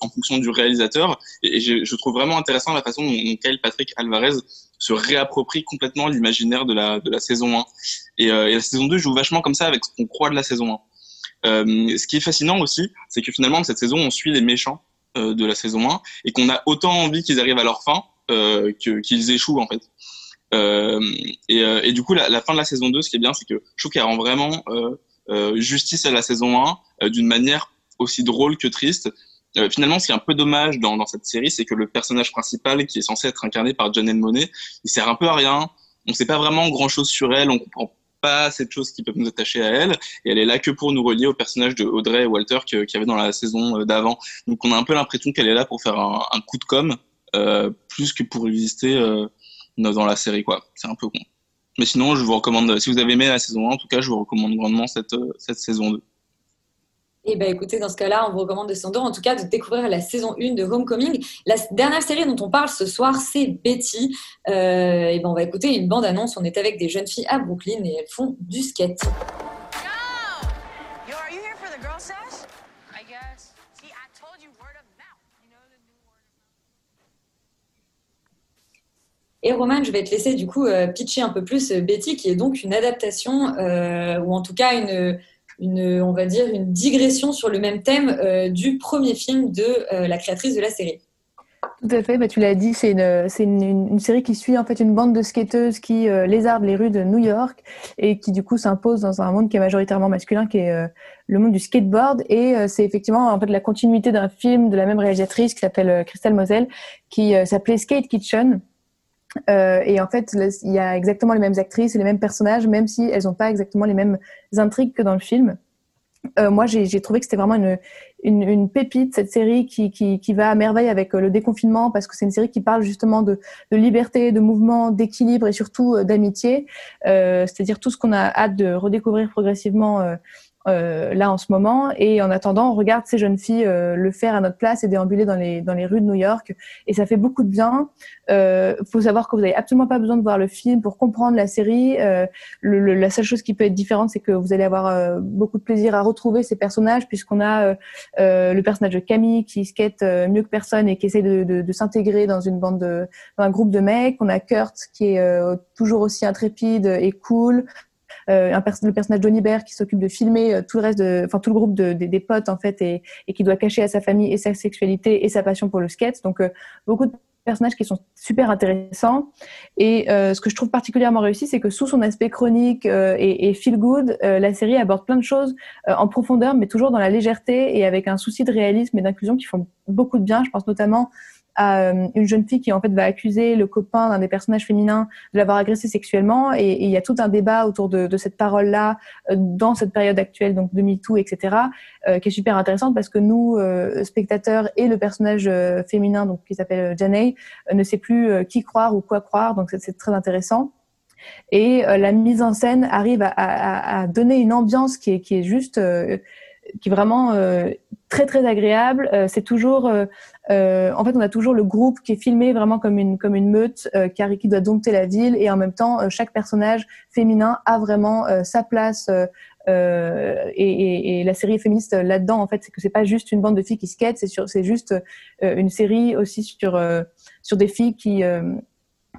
en fonction du réalisateur. Et, je, trouve vraiment intéressant la façon dont Kyle Patrick Alvarez se réapproprie complètement l'imaginaire de la, saison 1. Et, la saison 2 joue vachement comme ça avec ce qu'on croit de la saison 1. Euh, ce qui est fascinant aussi, c'est que finalement, cette saison, on suit les méchants de la saison 1 et qu'on a autant envie qu'ils arrivent à leur fin qu'ils échouent, en fait. Euh, et, euh, et, du coup, la, la, fin de la saison 2, ce qui est bien, c'est que je trouve rend vraiment euh, justice à la saison 1 d'une manière aussi drôle que triste. finalement, ce qui est un peu dommage dans, cette série, c'est que le personnage principal, qui est censé être incarné par Janelle Monet, il sert un peu à rien. On ne sait pas vraiment grand-chose sur elle, on comprend pas cette chose qui peut nous attacher à elle, et elle est là que pour nous relier au personnage de Audrey et Walter qu'il y avait dans la saison d'avant. Donc on a un peu l'impression qu'elle est là pour faire un, coup de com, plus que pour exister dans la série, quoi. C'est un peu con. Mais sinon, je vous recommande, si vous avez aimé la saison 1, en tout cas, je vous recommande grandement cette, euh, cette saison 2. Eh ben écoutez, dans ce cas-là, on vous recommande de 2, en tout cas de découvrir la saison 1 de Homecoming. La dernière série dont on parle ce soir, c'est Betty. Euh, et ben on va écouter une bande-annonce. On est avec des jeunes filles à Brooklyn et elles font du skate. Et Roman, je vais te laisser du coup euh, pitcher un peu plus euh, Betty, qui est donc une adaptation, euh, ou en tout cas une, on va dire, une digression sur le même thème du premier film de la créatrice de la série. Tout à fait, bah, tu l'as dit, c'est une, une, série qui suit en fait une bande de skateuses qui euh, lézardent les rues de New York et qui du coup s'impose dans un monde qui est majoritairement masculin, qui est le monde du skateboard. Et c'est effectivement en fait la continuité d'un film de la même réalisatrice qui s'appelle Christelle Moselle, qui s'appelait Skate Kitchen. Et en fait, il y a exactement les mêmes actrices et les mêmes personnages, même si elles n'ont pas exactement les mêmes intrigues que dans le film. Euh, moi, j'ai trouvé que c'était vraiment une, pépite, cette série qui, va à merveille avec euh, le déconfinement, parce que c'est une série qui parle justement de, liberté, de mouvement, d'équilibre et surtout euh, d'amitié. Euh, C'est-à-dire tout ce qu'on a hâte de redécouvrir progressivement euh, euh, là en ce moment. Et en attendant, on regarde ces jeunes filles euh, le faire à notre place et déambuler dans les, dans les rues de New York. Et ça fait beaucoup de bien. Il euh, faut savoir que vous n'avez absolument pas besoin de voir le film pour comprendre la série. Euh, le, le, la seule chose qui peut être différente, c'est que vous allez avoir euh, beaucoup de plaisir à retrouver ces personnages, puisqu'on a le personnage de Camille qui skate mieux que personne et qui essaie de, de, de s'intégrer dans une bande de, dans un groupe de mecs. On a Kurt qui est toujours aussi intrépide et cool euh, un le personnage Bear qui s'occupe de filmer euh, tout le reste, enfin tout le groupe de, de, des potes en fait, et, et, qui doit cacher à sa famille et sa sexualité et sa passion pour le skate. Donc euh, beaucoup de personnages qui sont super intéressants. Et euh, ce que je trouve particulièrement réussi, c'est que sous son aspect chronique euh, et, et, feel good, euh, la série aborde plein de choses en profondeur, mais toujours dans la légèreté et avec un souci de réalisme et d'inclusion qui font beaucoup de bien. Je pense notamment à euh, une jeune fille qui en fait va accuser le copain d'un des personnages féminins de l'avoir agressé sexuellement. Et il y a tout un débat autour de, cette parole là euh, dans cette période actuelle donc de MeToo etc euh, qui est super intéressante parce que nous spectateurs et le personnage féminin donc qui s'appelle Janey ne sait plus qui croire ou quoi croire. Donc c'est très intéressant. Et la mise en scène arrive à, donner une ambiance qui est, qui est juste qui est vraiment très très agréable. Euh, c'est toujours, euh, en fait, on a toujours le groupe qui est filmé vraiment comme une comme une meute qui, qui doit dompter la ville et en même temps chaque personnage féminin a vraiment sa place Euh, et, et, et, la série féministe là-dedans, en fait, c'est que c'est pas juste une bande de filles qui skatent, c'est c'est juste euh, une série aussi sur euh, sur des filles qui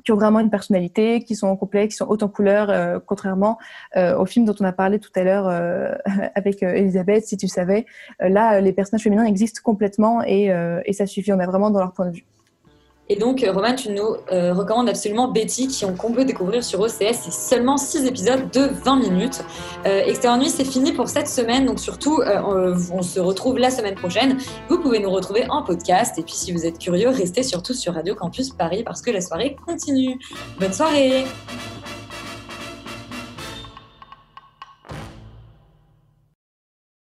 qui ont vraiment une personnalité, qui sont complexes, qui sont hautes en couleurs, contrairement au film dont on a parlé tout à l'heure avec Elisabeth, si tu savais. là, les personnages féminins existent complètement et, et ça suffit. On a vraiment dans leur point de vue. Et donc, euh, Roman, tu nous euh, recommandes absolument Betty, qui qu'on peut découvrir sur OCS. C'est seulement 6 épisodes de 20 minutes. Euh, Extérieur Nuit, c'est fini pour cette semaine. Donc, surtout, euh, on, on, se retrouve la semaine prochaine. Vous pouvez nous retrouver en podcast. Et puis, si vous êtes curieux, restez surtout sur Radio Campus Paris parce que la soirée continue. Bonne soirée!